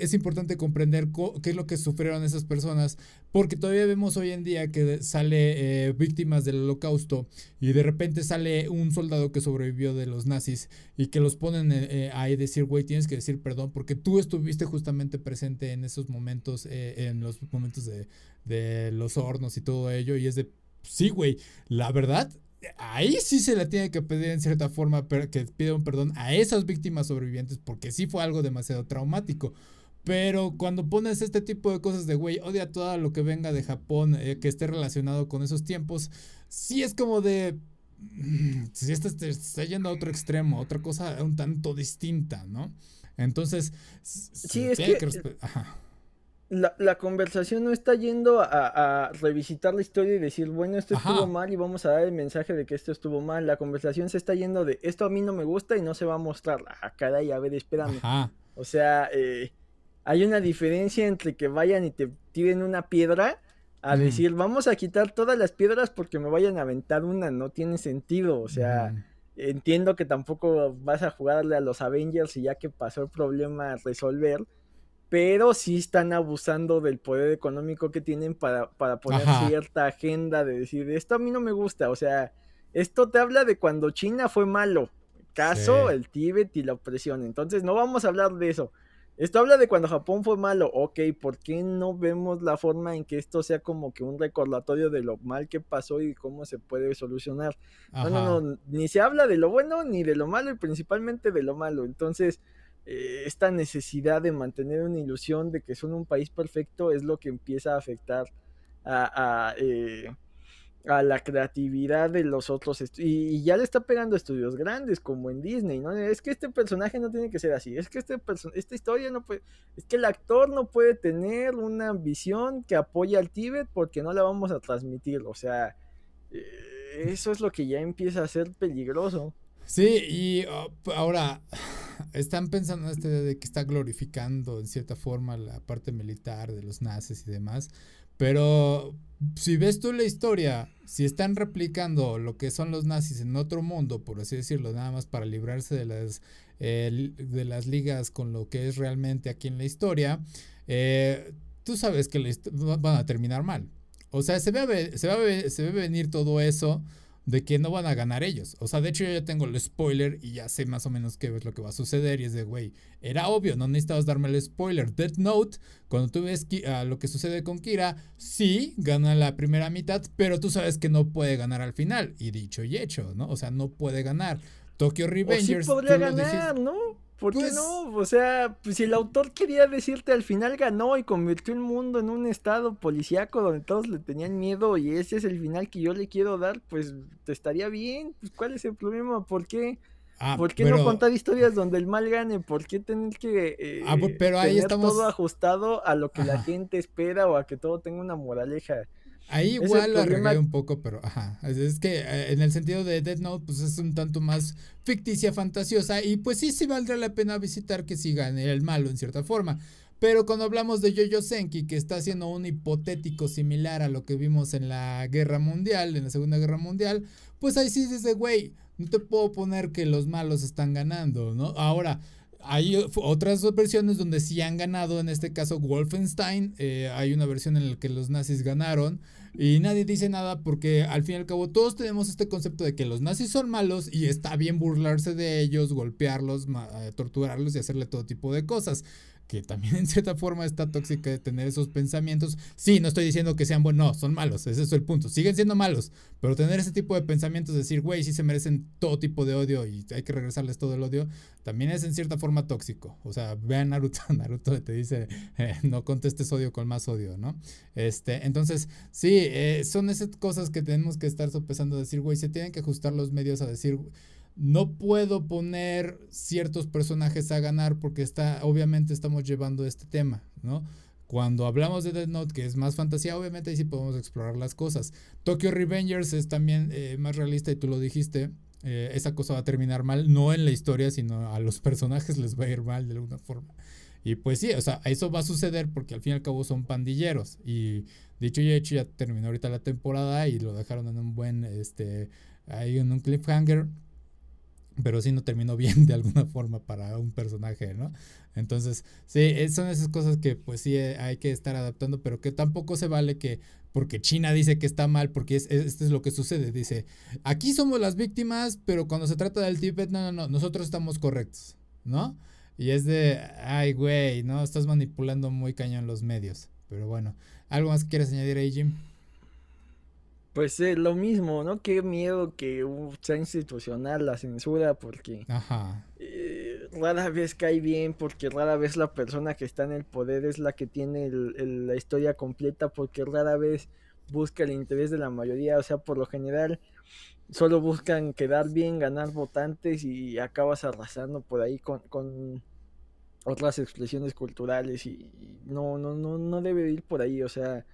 es importante comprender qué es lo que sufrieron esas personas, porque todavía vemos hoy en día que sale eh, víctimas del holocausto y de repente sale un soldado que sobrevivió de los nazis y que los ponen eh, ahí decir, güey, tienes que decir perdón, porque tú estuviste justamente presente en esos momentos, en los momentos de, de los hornos y todo ello, y es de, sí, güey, la verdad ahí sí se le tiene que pedir en cierta forma que pida un perdón a esas víctimas sobrevivientes porque sí fue algo demasiado traumático. Pero cuando pones este tipo de cosas de, güey, odia todo lo que venga de Japón, eh, que esté relacionado con esos tiempos, sí es como de, si está, está yendo a otro extremo, otra cosa un tanto distinta, ¿no? Entonces, sí, es que, que La, la, conversación no está yendo a, a, revisitar la historia y decir, bueno, esto estuvo mal y vamos a dar el mensaje de que esto estuvo mal. La conversación se está yendo de, esto a mí no me gusta y no se va a mostrar. Ah, caray, a ver, espérame. O sea, eh, hay una diferencia entre que vayan y te tiren una piedra a decir, vamos a quitar todas las piedras porque me vayan a aventar una, no tiene sentido, o sea, entiendo que tampoco vas a jugarle a los Avengers y ya que pasó el problema a resolver, pero sí están abusando del poder económico que tienen para, para poner cierta agenda de decir, esto a mí no me gusta, o sea, esto te habla de cuando China fue malo, caso el Tíbet y la opresión, entonces no vamos a hablar de eso. Esto habla de cuando Japón fue malo. Ok, ¿por qué no vemos la forma en que esto sea como que un recordatorio de lo mal que pasó y cómo se puede solucionar? No, no, no, ni se habla de lo bueno ni de lo malo y principalmente de lo malo. Entonces, eh, esta necesidad de mantener una ilusión de que son un país perfecto es lo que empieza a afectar a, eh, a la creatividad de los otros y, y, ya le está pegando a estudios grandes como en Disney, ¿no? Es que este personaje no tiene que ser así, es que este esta historia no puede, es que el actor no puede tener una visión que apoye al Tíbet porque no la vamos a transmitir, o sea, eh, eso es lo que ya empieza a ser peligroso. Sí, y oh, ahora están pensando en este de que está glorificando en cierta forma la parte militar de los nazis y demás, pero si ves tú la historia, si están replicando lo que son los nazis en otro mundo, por así decirlo, nada más para librarse de las, eh, de las ligas con lo que es realmente aquí en la historia, eh, tú sabes que van a terminar mal. O sea, se ve, se, ve, se ve venir todo eso de que no van a ganar ellos. O sea, de hecho yo ya tengo el spoiler y ya sé más o menos qué es lo que va a suceder. Y es de, güey, era obvio, no necesitabas darme el spoiler. Death Note, cuando tú ves uh, lo que sucede con Kira, sí, gana la primera mitad, pero tú sabes que no puede ganar al final. Y dicho y hecho, ¿no? O sea, no puede ganar. Tokyo Revengers. sí podría ganar, ¿no? ¿Por qué pues no? O sea, pues si el autor quería decirte al final ganó y convirtió el mundo en un estado policíaco donde todos le tenían miedo y ese es el final que yo le quiero dar, pues te estaría bien. Pues ¿cuál es el problema? ¿Por qué? Ah, ¿Por qué no contar historias donde el mal gane? ¿Por qué tener que eh, ah, pero ahí tener todo ajustado a lo que la gente espera o a que todo tenga una moraleja? Ahí igual lo arreglé un poco, pero ajá. Es, que eh, en el sentido de Death Note, pues es un tanto más ficticia, fantasiosa. Y pues sí, sí valdrá la pena visitar que sigan el malo en cierta forma. Pero cuando hablamos de Yoyo Senki, que está haciendo un hipotético similar a lo que vimos en la Guerra Mundial, en la Segunda Guerra Mundial, pues ahí sí dice, güey, no te puedo poner que los malos están ganando, ¿no? Ahora, hay otras versiones donde sí han ganado, en este caso Wolfenstein, eh, hay una versión en la que los nazis ganaron y nadie dice nada porque al fin y al cabo todos tenemos este concepto de que los nazis son malos y está bien burlarse de ellos, golpearlos, eh, torturarlos y hacerle todo tipo de cosas que también en cierta forma está tóxica tener esos pensamientos. Sí, no estoy diciendo que sean buenos, no, son malos, ese es el punto. Siguen siendo malos, pero tener ese tipo de pensamientos, decir, güey, sí se merecen todo tipo de odio y hay que regresarles todo el odio, también es en cierta forma tóxico. O sea, vean Naruto, Naruto te dice, eh, no contestes odio con más odio, ¿no? Este, entonces, sí, eh, son esas cosas que tenemos que estar sopesando, decir, güey, se tienen que ajustar los medios a decir no puedo poner ciertos personajes a ganar porque está, obviamente estamos llevando este tema, ¿no? Cuando hablamos de Dead Note, que es más fantasía, obviamente ahí sí podemos explorar las cosas. Tokyo Revengers es también eh, más realista y tú lo dijiste. Eh, esa cosa va a terminar mal, no en la historia, sino a los personajes les va a ir mal de alguna forma. Y pues sí, o sea, eso va a suceder porque al fin y al cabo son pandilleros. Y dicho y hecho, ya terminó ahorita la temporada y lo dejaron en un buen, este, ahí en un cliffhanger pero sí no terminó bien de alguna forma para un personaje, ¿no? Entonces, sí, eh, son esas cosas que pues sí eh, hay que estar adaptando, pero que tampoco se vale que porque China dice que está mal, porque es, esto es lo que sucede, dice, aquí somos las víctimas, pero cuando se trata del Tíbet, no, no, no, nosotros estamos correctos, ¿no? Y es de, ay, güey, ¿no? Estás manipulando muy cañón los medios, pero bueno, ¿algo más que quieres añadir ahí, Jim? Pues es lo mismo, ¿no? Qué miedo que sea institucional la censura porque eh, rara vez cae bien, porque rara vez la persona que está en el poder es la que tiene la historia completa, porque rara vez busca el interés de la mayoría, o sea, por lo general solo buscan quedar bien, ganar votantes y acabas arrasando por ahí con, con otras expresiones culturales y, no, no, no, no debe ir por ahí, o sea,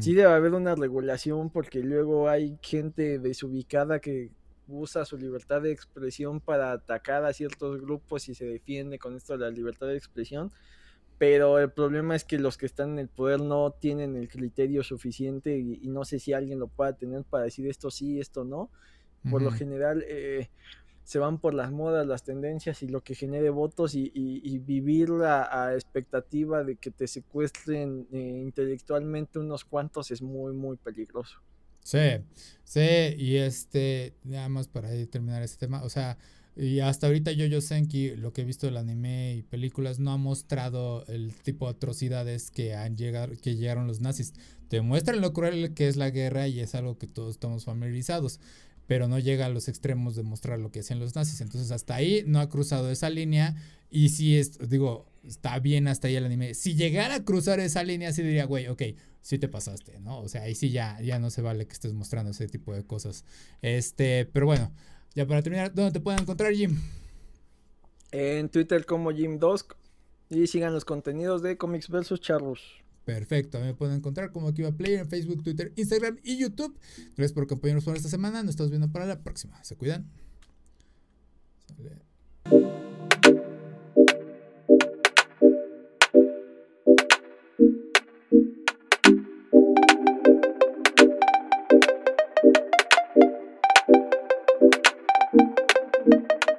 sí debe haber una regulación porque luego hay gente desubicada que usa su libertad de expresión para atacar a ciertos grupos y se defiende con esto de la libertad de expresión pero el problema es que los que están en el poder no tienen el criterio suficiente y, no sé si alguien lo pueda tener para decir esto sí, esto no. Por lo general eh, se van por las modas, las tendencias y lo que genere votos y, vivir la a expectativa de que te secuestren eh, intelectualmente unos cuantos es muy, muy peligroso. Sí, sí, y este, nada más para terminar este tema, o sea, y hasta ahorita Yo-Yo Senki, lo que he visto del anime y películas, no ha mostrado el tipo de atrocidades que han llegado, que llegaron los nazis. Te muestran lo cruel que es la guerra y es algo que todos estamos familiarizados, pero no llega a los extremos de mostrar lo que hacían los nazis. Entonces hasta ahí no ha cruzado esa línea y si es, digo, está bien hasta ahí el anime. Si llegara a cruzar esa línea, sí diría, güey, ok, sí te pasaste, ¿no? O sea, ahí sí ya, ya no se vale que estés mostrando ese tipo de cosas. Este, pero bueno. Ya para terminar, ¿dónde te pueden encontrar, Jim? En Twitter como Jim2 y sigan los contenidos de Comics vs. Charlos. Perfecto, me pueden encontrar como Akiva Player en Facebook, Twitter, Instagram y YouTube. Gracias por acompañarnos por esta semana. Nos estamos viendo para la próxima. Se cuidan. Sale.